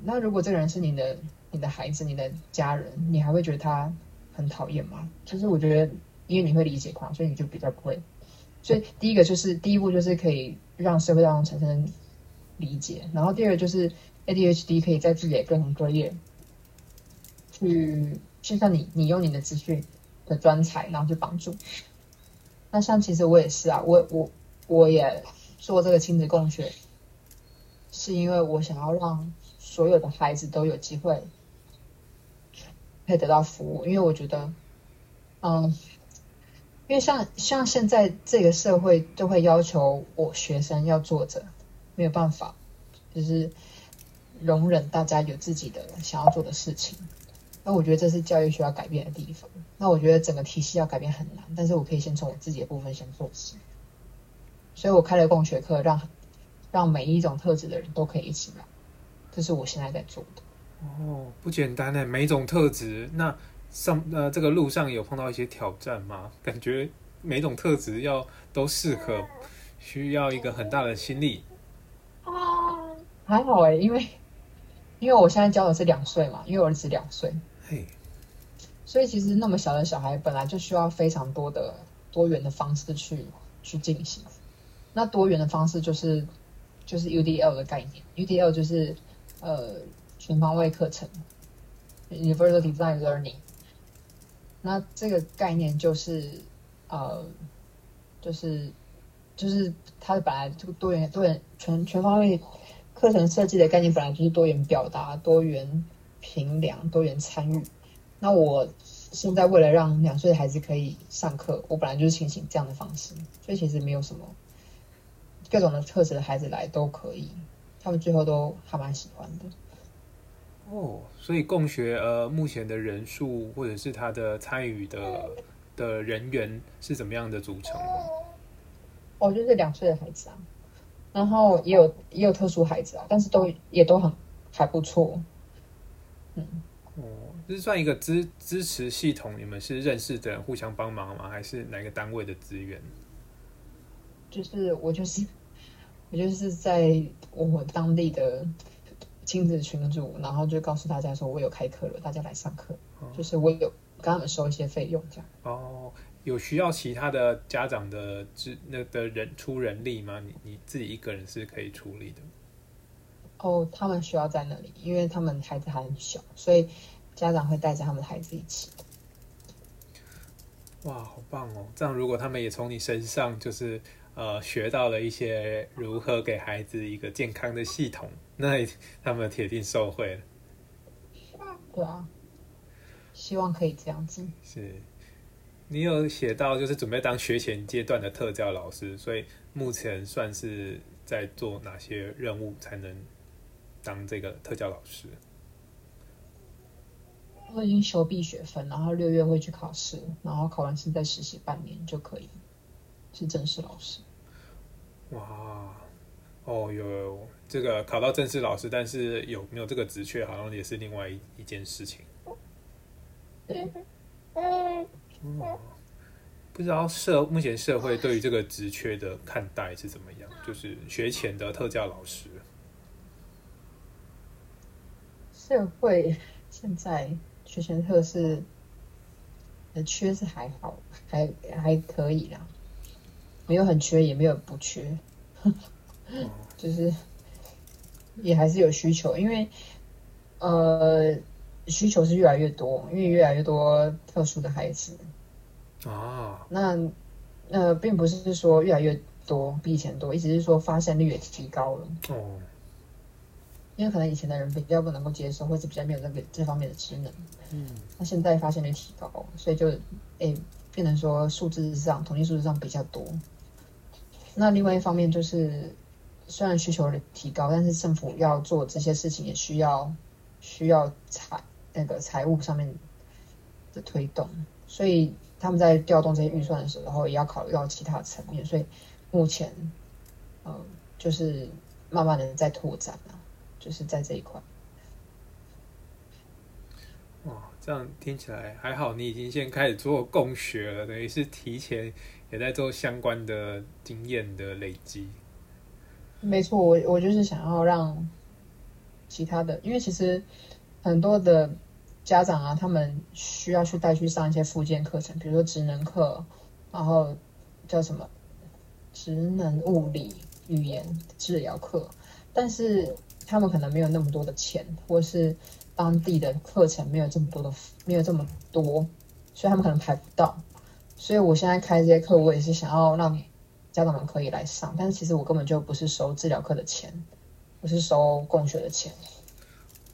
[SPEAKER 2] 那如果这个人是你的、你的孩子、你的家人，你还会觉得他很讨厌吗？其实我觉得，因为你会理解他，所以你就比较不会。所以第一个就是第一步就是可以让社会当中产生理解，然后第二个就是 ADHD 可以在自己的各行各业去。就像你，你用你的资讯的专才，然后去帮助。那像其实我也是啊，我我我也做这个亲子共学，是因为我想要让所有的孩子都有机会可以得到服务。因为我觉得，嗯，因为像像现在这个社会都会要求我学生要做着，没有办法，就是容忍大家有自己的想要做的事情。那我觉得这是教育需要改变的地方。那我觉得整个体系要改变很难，但是我可以先从我自己的部分先做起。所以我开了共学课，让让每一种特质的人都可以一起来。这是我现在在做的。
[SPEAKER 1] 哦，不简单呢，每种特质。那上呃这个路上有碰到一些挑战吗？感觉每种特质要都适合，需要一个很大的心力啊。
[SPEAKER 2] 还好哎，因为因为我现在教的是两岁嘛，因为我儿子两岁，
[SPEAKER 1] 嘿，
[SPEAKER 2] 所以其实那么小的小孩本来就需要非常多的多元的方式去去进行。那多元的方式就是就是 UDL 的概念，UDL 就是呃全方位课程，Universal Design Learning。那这个概念就是呃就是就是它的本来这个多元多元全全方位。课程设计的概念本来就是多元表达、多元评量、多元参与。那我现在为了让两岁的孩子可以上课，我本来就是进行这样的方式，所以其实没有什么各种的特质的孩子来都可以，他们最后都还蛮喜欢的。
[SPEAKER 1] 哦，所以共学呃，目前的人数或者是他的参与的的人员是怎么样的组成？
[SPEAKER 2] 哦，就是两岁的孩子啊。然后也有也有特殊孩子啊，但是都也都很还不错。
[SPEAKER 1] 嗯，哦，这是算一个支支持系统，你们是认识的人互相帮忙吗？还是哪个单位的资源？
[SPEAKER 2] 就是我就是我就是在我当地的亲子群组，然后就告诉大家说我有开课了，大家来上课。就是我有跟他们收一些费用，这样。
[SPEAKER 1] 哦。有需要其他的家长的资那的人出人力吗？你你自己一个人是可以处理的。
[SPEAKER 2] 哦，他们需要在那里，因为他们孩子还很小，所以家长会带着他们的孩子一起。
[SPEAKER 1] 哇，好棒哦！这样如果他们也从你身上就是呃学到了一些如何给孩子一个健康的系统，那他们铁定受惠了。
[SPEAKER 2] 对啊，希望可以这样子。
[SPEAKER 1] 是。你有写到，就是准备当学前阶段的特教老师，所以目前算是在做哪些任务才能当这个特教老师？
[SPEAKER 2] 我已经修毕学分，然后六月会去考试，然后考完试再实习半年就可以是正式老师。
[SPEAKER 1] 哇，哦，有有这个考到正式老师，但是有没有这个职缺，好像也是另外一一件事情。嗯，不知道社目前社会对于这个职缺的看待是怎么样？就是学前的特教老师，
[SPEAKER 2] 社会现在学前特是的缺是还好，还还可以啦，没有很缺，也没有不缺，就是也还是有需求，因为呃。需求是越来越多，因为越来越多特殊的孩子
[SPEAKER 1] 啊。
[SPEAKER 2] 那那并不是说越来越多比以前多，一直是说发现率也提高了。哦。因为可能以前的人比较不能够接受，或者比较没有那个这方面的职能。嗯。那现在发现率提高，所以就诶变成说数字上统计数字上比较多。那另外一方面就是，虽然需求的提高，但是政府要做这些事情也需要需要财。那个财务上面的推动，所以他们在调动这些预算的时候，也要考虑到其他层面。所以目前，呃，就是慢慢的在拓展啊，就是在这一块。
[SPEAKER 1] 哇，这样听起来还好，你已经先开始做供学了，等于是提前也在做相关的经验的累积。
[SPEAKER 2] 没错，我我就是想要让其他的，因为其实。很多的家长啊，他们需要去带去上一些附件课程，比如说职能课，然后叫什么职能物理语言治疗课，但是他们可能没有那么多的钱，或是当地的课程没有这么多的没有这么多，所以他们可能排不到。所以我现在开这些课，我也是想要让家长们可以来上，但是其实我根本就不是收治疗课的钱，我是收供学的钱。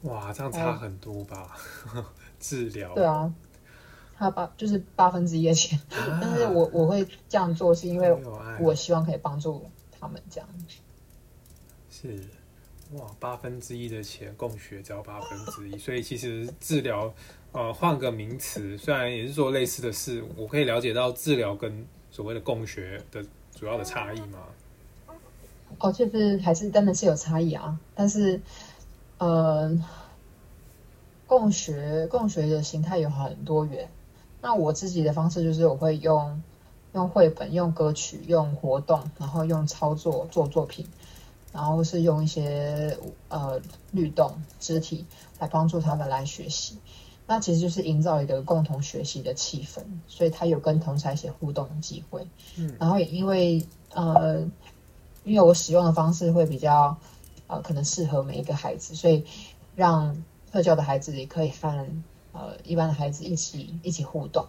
[SPEAKER 1] 哇，这样差很多吧？治疗
[SPEAKER 2] 对啊，他八就是八分之一的钱，但是我我会这样做，是因为我希望可以帮助他们这样。
[SPEAKER 1] 是哇，八分之一的钱供学只要八分之一，所以其实治疗呃换个名词，虽然也是做类似的事，我可以了解到治疗跟所谓的共学的主要的差异吗？
[SPEAKER 2] 哦，就是还是真的是有差异啊，但是。呃，共学共学的形态有很多元。那我自己的方式就是我会用用绘本、用歌曲、用活动，然后用操作做作品，然后是用一些呃律动、肢体来帮助他们来学习。那其实就是营造一个共同学习的气氛，所以他有跟同才一些互动的机会。嗯，然后也因为呃，因为我使用的方式会比较呃，可能适合每一个孩子，所以让特教的孩子也可以和呃一般的孩子一起一起互动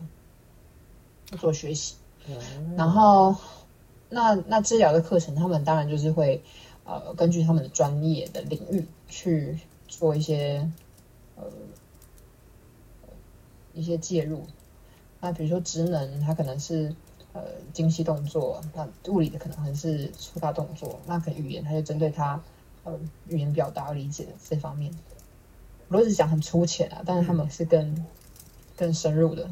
[SPEAKER 2] 做学习。然后那那治疗的课程，他们当然就是会呃根据他们的专业的领域去做一些呃。一些介入，那比如说职能，它可能是呃精细动作；那物理的可能还是粗大动作；那可能语言，它就针对他呃语言表达理解的这方面。我只是讲很粗浅啊，但是他们是更更深入的。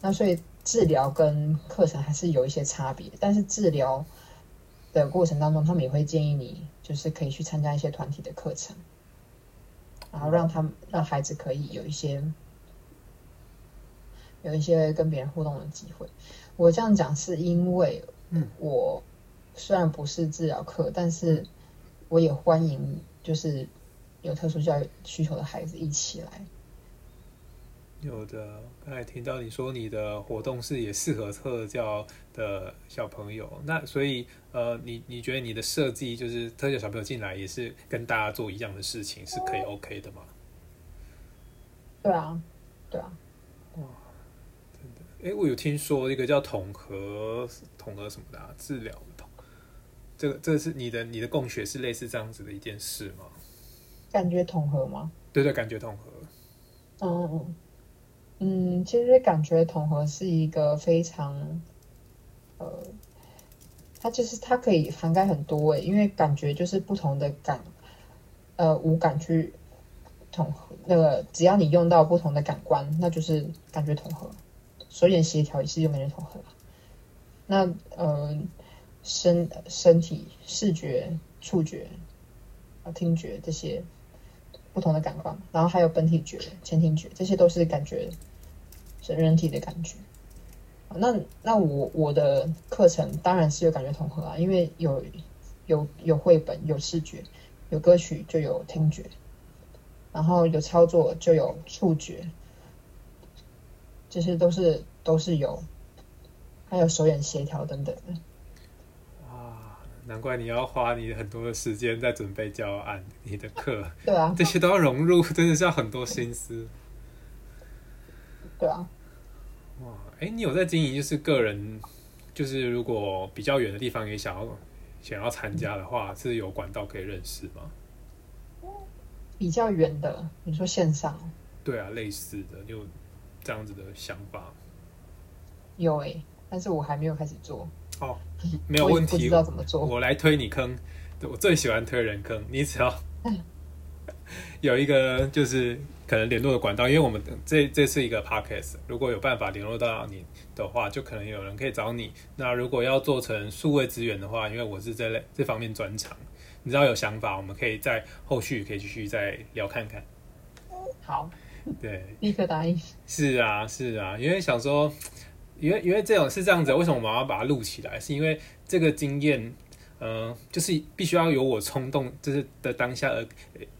[SPEAKER 2] 那所以治疗跟课程还是有一些差别，但是治疗的过程当中，他们也会建议你，就是可以去参加一些团体的课程，然后让他们让孩子可以有一些。有一些跟别人互动的机会。我这样讲是因为，嗯，我虽然不是治疗课，但是我也欢迎就是有特殊教育需求的孩子一起来。
[SPEAKER 1] 有的，刚才听到你说你的活动是也适合特教的小朋友，那所以呃，你你觉得你的设计就是特教小朋友进来也是跟大家做一样的事情，是可以 OK 的吗？
[SPEAKER 2] 对啊，对啊。
[SPEAKER 1] 哎，我有听说一个叫统合统合什么的啊治疗统，这个这个是你的你的共学是类似这样子的一件事吗？
[SPEAKER 2] 感觉统合吗？
[SPEAKER 1] 对对，感觉统合。
[SPEAKER 2] 嗯嗯嗯，其实感觉统合是一个非常，呃，它就是它可以涵盖很多诶，因为感觉就是不同的感，呃，五感去统合，那个只要你用到不同的感官，那就是感觉统合。手眼协调也是用感觉统合那呃，身身体视觉、触觉啊、听觉这些不同的感官，然后还有本体觉、前庭觉，这些都是感觉是人体的感觉。那那我我的课程当然是有感觉统合啊，因为有有有绘本、有视觉、有歌曲就有听觉，然后有操作就有触觉。这些都是都是有，还有手眼协调等等的。
[SPEAKER 1] 啊，难怪你要花你很多的时间在准备教案，你的课。
[SPEAKER 2] 对啊，
[SPEAKER 1] 这些都要融入，真的是要很多心思。
[SPEAKER 2] 对啊。
[SPEAKER 1] 哇，哎，你有在经营，就是个人，就是如果比较远的地方也想要想要参加的话，是有管道可以认识吗？
[SPEAKER 2] 比较远的，你说线上？
[SPEAKER 1] 对啊，类似的就。这样子的想法
[SPEAKER 2] 有诶，但是我还没有开始做。
[SPEAKER 1] 哦，没有问题，
[SPEAKER 2] 不知道怎么做。
[SPEAKER 1] 我来推你坑，我最喜欢推人坑。你只要 有一个就是可能联络的管道，因为我们这这是一个 podcast，如果有办法联络到你的话，就可能有人可以找你。那如果要做成数位资源的话，因为我是这类这方面专长，你知道有想法，我们可以在后续可以继续再聊看看。
[SPEAKER 2] 好。
[SPEAKER 1] 对，
[SPEAKER 2] 立刻答应。
[SPEAKER 1] 是啊，是啊，因为想说，因为因为这种是这样子，为什么我们要把它录起来？是因为这个经验，嗯，就是必须要有我冲动，就是的当下，而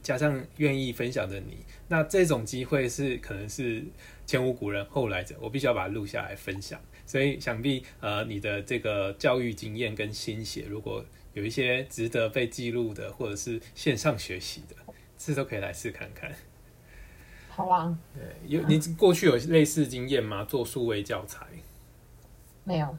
[SPEAKER 1] 加上愿意分享的你，那这种机会是可能是前无古人后来者，我必须要把它录下来分享。所以想必呃，你的这个教育经验跟心血，如果有一些值得被记录的，或者是线上学习的，这都可以来试看看。
[SPEAKER 2] 好啊，
[SPEAKER 1] 对，有你过去有类似经验吗？做数位教材？
[SPEAKER 2] 没有。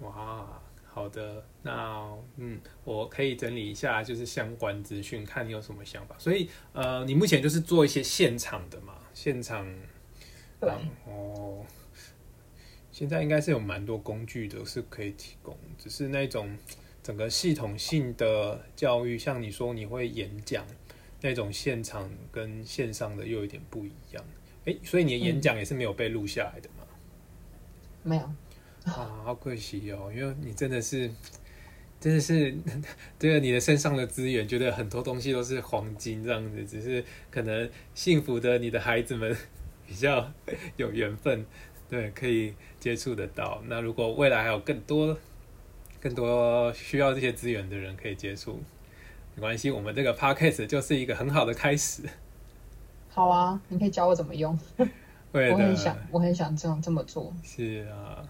[SPEAKER 1] 哇，好的，那嗯，我可以整理一下，就是相关资讯，看你有什么想法。所以，呃，你目前就是做一些现场的嘛？现场，
[SPEAKER 2] 对，
[SPEAKER 1] 哦，现在应该是有蛮多工具的，是可以提供，只是那种整个系统性的教育，像你说你会演讲。那种现场跟线上的又有点不一样，哎，所以你的演讲也是没有被录下来的吗？
[SPEAKER 2] 没有
[SPEAKER 1] 啊，好可惜哦，因为你真的是真的是 这个你的身上的资源，觉得很多东西都是黄金这样子，只是可能幸福的你的孩子们 比较有缘分，对，可以接触得到。那如果未来还有更多更多需要这些资源的人可以接触，没关系，我们这个 podcast 就是一个很好的开始。
[SPEAKER 2] 好啊，你可以教我怎么用。
[SPEAKER 1] 会
[SPEAKER 2] 我很，想，我很想这样这么做，
[SPEAKER 1] 是啊，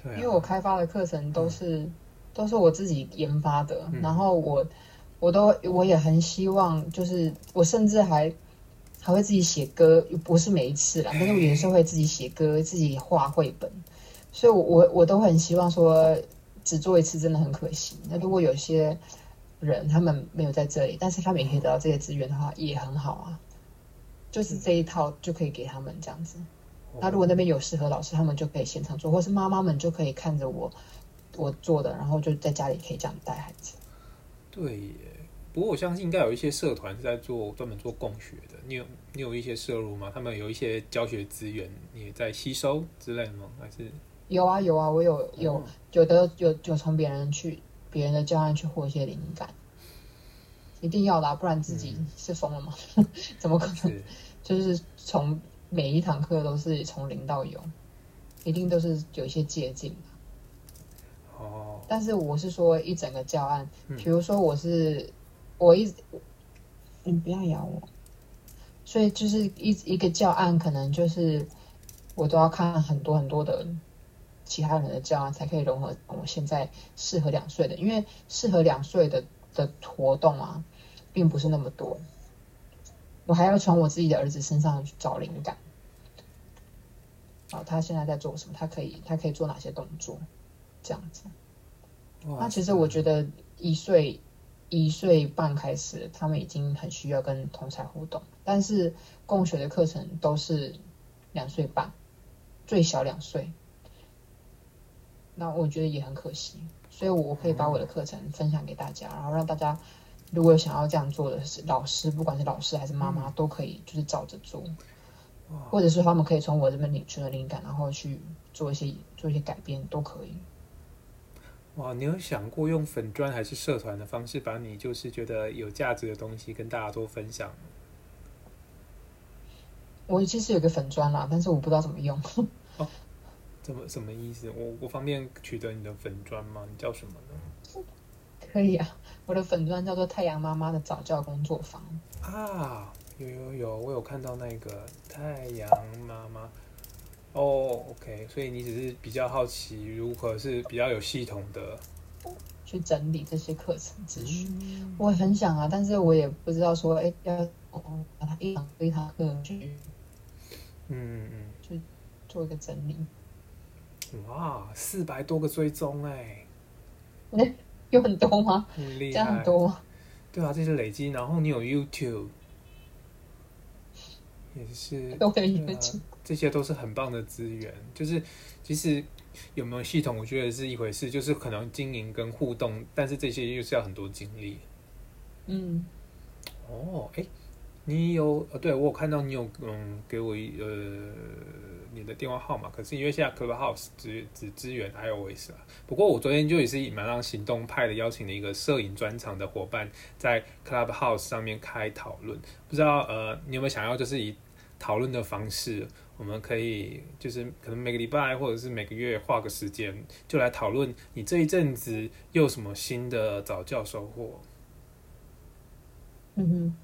[SPEAKER 1] 对啊，
[SPEAKER 2] 因为我开发的课程都是、都是我自己研发的，
[SPEAKER 1] 嗯
[SPEAKER 2] 然后我我都我也很希望，就是我甚至还还会自己写歌，不是每一次啦，但是我有时候会自己写歌，自己画绘本，所以我我我都很希望说，只做一次真的很可惜。那如果有些人他们没有在这里，但是他们也可以得到这些资源的话，也很好啊。就是这一套就可以给他们这样子。那如果那边有适合老师，他们就可以现场做，或是妈妈们就可以看着我我做的，然后就在家里可以这样带孩子。
[SPEAKER 1] 对耶，不过我相信应该有一些社团是在做专门做共学的。你有你有一些摄入吗？他们有一些教学资源，你也在吸收之类的吗？还是
[SPEAKER 2] 有啊有啊，我有有
[SPEAKER 1] 哦
[SPEAKER 2] 有的有有从别人去别人的教案去获一些灵感，一定要的、啊，不然自己是疯了吗？怎么可能？
[SPEAKER 1] 是。
[SPEAKER 2] 就是从每一堂课都是从零到有，一定都是有一些借鉴的。
[SPEAKER 1] 哦，
[SPEAKER 2] 但是我是说一整个教案，
[SPEAKER 1] 嗯。
[SPEAKER 2] 比如说我是我一你不要咬我，所以就是一一个教案，可能就是我都要看很多很多的其他人的教案，才可以融合我现在适合两岁的，因为适合两岁的的活动啊，并不是那么多，我还要从我自己的儿子身上去找灵感。哦，他现在在做什么？他可以，他可以做哪些动作？这样子。那其实我觉得一岁一岁半开始，他们已经很需要跟同才互动，但是共学的课程都是两岁半，最小两岁。那我觉得也很可惜，所以我可以把我的课程分享给大家，然后让大家如果有想要这样做的是老师，不管是老师还是妈妈，都可以就是照着做，或者是他们可以从我这边领取了灵感，然后去做一些做一些改变，都可以。
[SPEAKER 1] 哇，你有想过用粉砖还是社团的方式，把你就是觉得有价值的东西跟大家多分享？
[SPEAKER 2] 我其实有个粉砖啦，但是我不知道怎么用。
[SPEAKER 1] 怎么什么意思？我我方便取得你的粉砖吗？你叫什么呢？
[SPEAKER 2] 可以啊，我的粉砖叫做太阳妈妈的早教工作坊。
[SPEAKER 1] 啊，有有有，我有看到那个太阳妈妈。哦，OK，所以你只是比较好奇如何是比较有系统的。
[SPEAKER 2] 去整理这些课程资讯。
[SPEAKER 1] 嗯
[SPEAKER 2] 我很想啊，但是我也不知道说，哎，要哦把它一堂一堂课去
[SPEAKER 1] 嗯嗯
[SPEAKER 2] 做一个整理，
[SPEAKER 1] 嗯，哇，四百多个追踪哎，
[SPEAKER 2] 有很多吗？
[SPEAKER 1] 很厉害。
[SPEAKER 2] 多吗？
[SPEAKER 1] 对啊，这是累积，然后你有 YouTube，也是，
[SPEAKER 2] 都可以
[SPEAKER 1] 对啊
[SPEAKER 2] 去。
[SPEAKER 1] 这些都是很棒的资源。就是其实有没有系统，我觉得是一回事，就是可能经营跟互动，但是这些又是要很多精力。
[SPEAKER 2] 嗯，
[SPEAKER 1] 哦，哎，你有呃，对我有看到你有嗯给我一呃你的电话号码，可是因为现在 Clubhouse 只只支援 iOS 啊。不过我昨天就也是马上行动派的邀请了一个摄影专场的伙伴，在 Clubhouse 上面开讨论。不知道呃你有没有想要就是以讨论的方式，我们可以就是可能每个礼拜或者是每个月花个时间，就来讨论你这一阵子又有什么新的早教收获。
[SPEAKER 2] 嗯哼，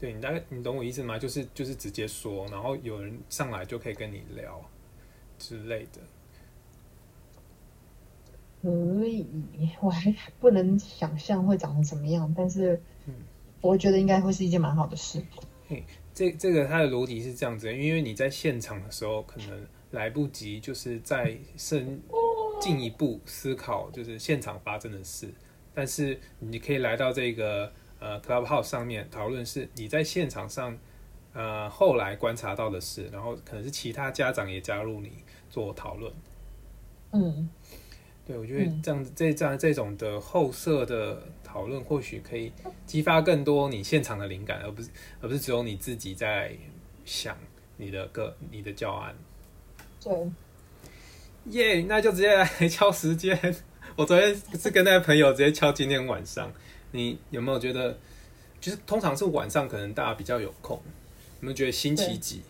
[SPEAKER 1] 对你大概你懂我意思吗？就是就是直接说，然后有人上来就可以跟你聊之类的。
[SPEAKER 2] 可以，我还不能想象会长成什么样，但是
[SPEAKER 1] 嗯
[SPEAKER 2] 我觉得应该会是一件蛮好的事。
[SPEAKER 1] 这这个它的逻辑是这样子，因为你在现场的时候可能来不及，就是再深进一步思考，就是现场发生的事。但是你可以来到这个呃 Clubhouse 上面讨论，是你在现场上呃后来观察到的事，然后可能是其他家长也加入你做讨论。
[SPEAKER 2] 嗯，
[SPEAKER 1] 对，我觉得
[SPEAKER 2] 嗯
[SPEAKER 1] 这样子、这这样这种的后设的讨论，或许可以激发更多你现场的灵感，而不是而不是只有你自己在想你的个你的教案。
[SPEAKER 2] 对，
[SPEAKER 1] 耶、那就直接来敲时间。我昨天是跟那个朋友直接敲今天晚上，你有没有觉得，就是通常是晚上可能大家比较有空，有没有觉得星期几？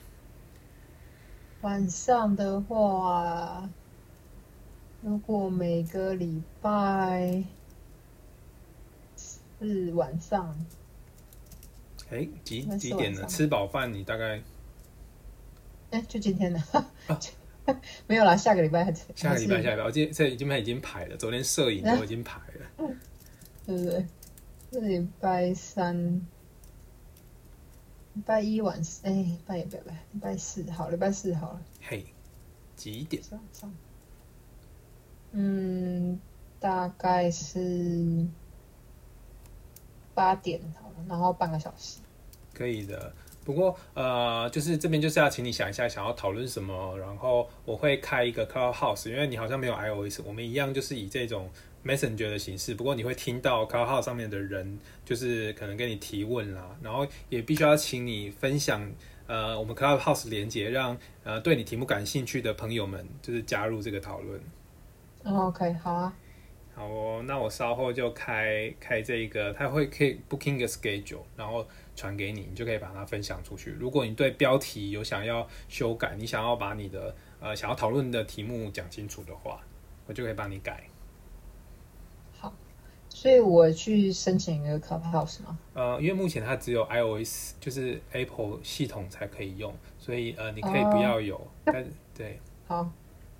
[SPEAKER 2] 晚上的话，如果每个礼拜四晚上，
[SPEAKER 1] 哎，几几点呢？吃饱饭你大概
[SPEAKER 2] 哎，就今天的，没有啦，下个礼拜还
[SPEAKER 1] 下个礼拜下个礼拜，我今天这已经已经排了，昨天摄影都已经排了。
[SPEAKER 2] 对不对？是礼拜三、礼拜一晚上，哎，礼拜一不要不要，礼拜四好，礼拜四好了，
[SPEAKER 1] 嘿，几点？
[SPEAKER 2] 晚上，嗯，大概是八点好了，然后半个小时。
[SPEAKER 1] 可以的。不过呃，就是这边就是要请你想一下想要讨论什么，然后我会开一个 Clubhouse，因为你好像没有 iOS，我们一样就是以这种 Messenger 的形式，不过你会听到 Clubhouse 上面的人就是可能跟你提问啦，然后也必须要请你分享呃我们 Clubhouse 连接，让呃对你题目感兴趣的朋友们就是加入这个讨论。
[SPEAKER 2] 哦 OK，好啊，
[SPEAKER 1] 好哦，那我稍后就开开这个，它会可以 booking 个 schedule，然后传给你，你就可以把它分享出去。如果你对标题有想要修改，你想要把你的呃想要讨论的题目讲清楚的话，我就可以帮你改。
[SPEAKER 2] 好，所以我去申请一个 Clubhouse 吗？
[SPEAKER 1] 呃，因为目前它只有 iOS，就是 Apple 系统才可以用，所以呃你可以不要有，但对
[SPEAKER 2] 好，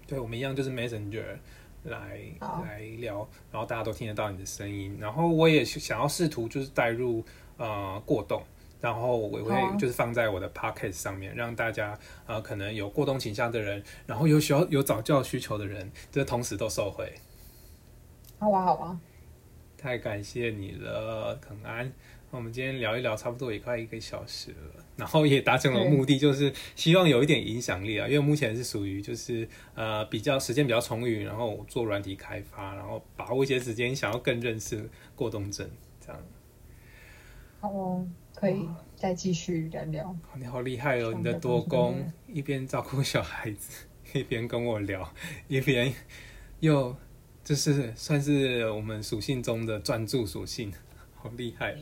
[SPEAKER 1] 对，我们一样就是 Messenger 来来聊，然后大家都听得到你的声音。然后我也想要试图就是带入呃过动，然后我会就是放在我的 Podcast 上面，让大家呃可能有过动倾向的人，然后有需要有早教需求的人，这同时都受惠。
[SPEAKER 2] 好啊，好啊，
[SPEAKER 1] 太感谢你了，肯安。那我们今天聊一聊，差不多也快一个小时了，然后也达成了目的，就是希望有一点影响力啊。因为目前是属于就是呃比较时间比较充裕，然后做软体开发，然后把握一些时间，想要更认识过动症，这样。
[SPEAKER 2] 好哦，可以再继续聊聊。
[SPEAKER 1] 哦你好厉害哦！你的多工一边照顾小孩子，一边跟我聊，一边又就是算是我们属性中的专注属性，好厉害！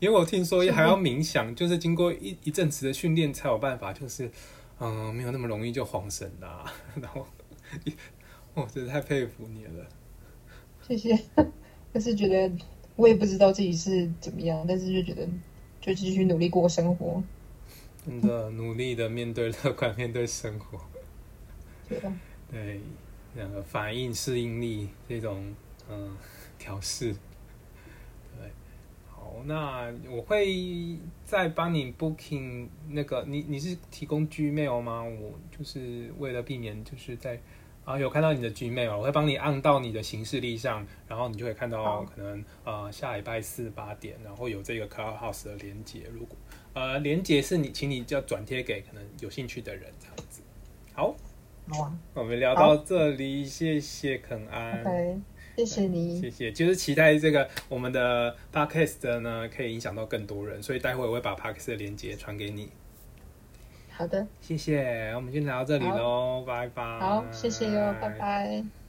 [SPEAKER 1] 因为我听说还要冥想，就是经过一一阵子的训练才有办法，就是嗯，没有那么容易就晃神啦、然后，我真的太佩服你了。
[SPEAKER 2] 谢谢，就是觉得我也不知道自己是怎么样，但是就觉得就继续努力过生活。
[SPEAKER 1] 真的努力的面对 乐观面对生活。
[SPEAKER 2] 对啊，
[SPEAKER 1] 对，那个反应适应力这种嗯调试，对，好，那我会再帮你 booking 那个，你你是提供 Gmail 吗？我就是为了避免就是在啊有看到你的 Gmail，我会帮你按到你的行事历上，然后你就会看到可能呃下礼拜四八点，然后有这个 Clubhouse 的连接，如果呃连接是你，请你就要转贴给可能有兴趣的人这样子。好。
[SPEAKER 2] 好啊
[SPEAKER 1] 我们聊到这里，谢谢肯安。
[SPEAKER 2] ，OK，谢谢你。
[SPEAKER 1] 谢谢，就是期待这个我们的 podcast 呢，可以影响到更多人，所以待会我会把 podcast 的链接传给你。
[SPEAKER 2] 好的，
[SPEAKER 1] 谢谢，我们先聊到这里喽，拜拜。
[SPEAKER 2] 好，谢谢哟，拜。拜。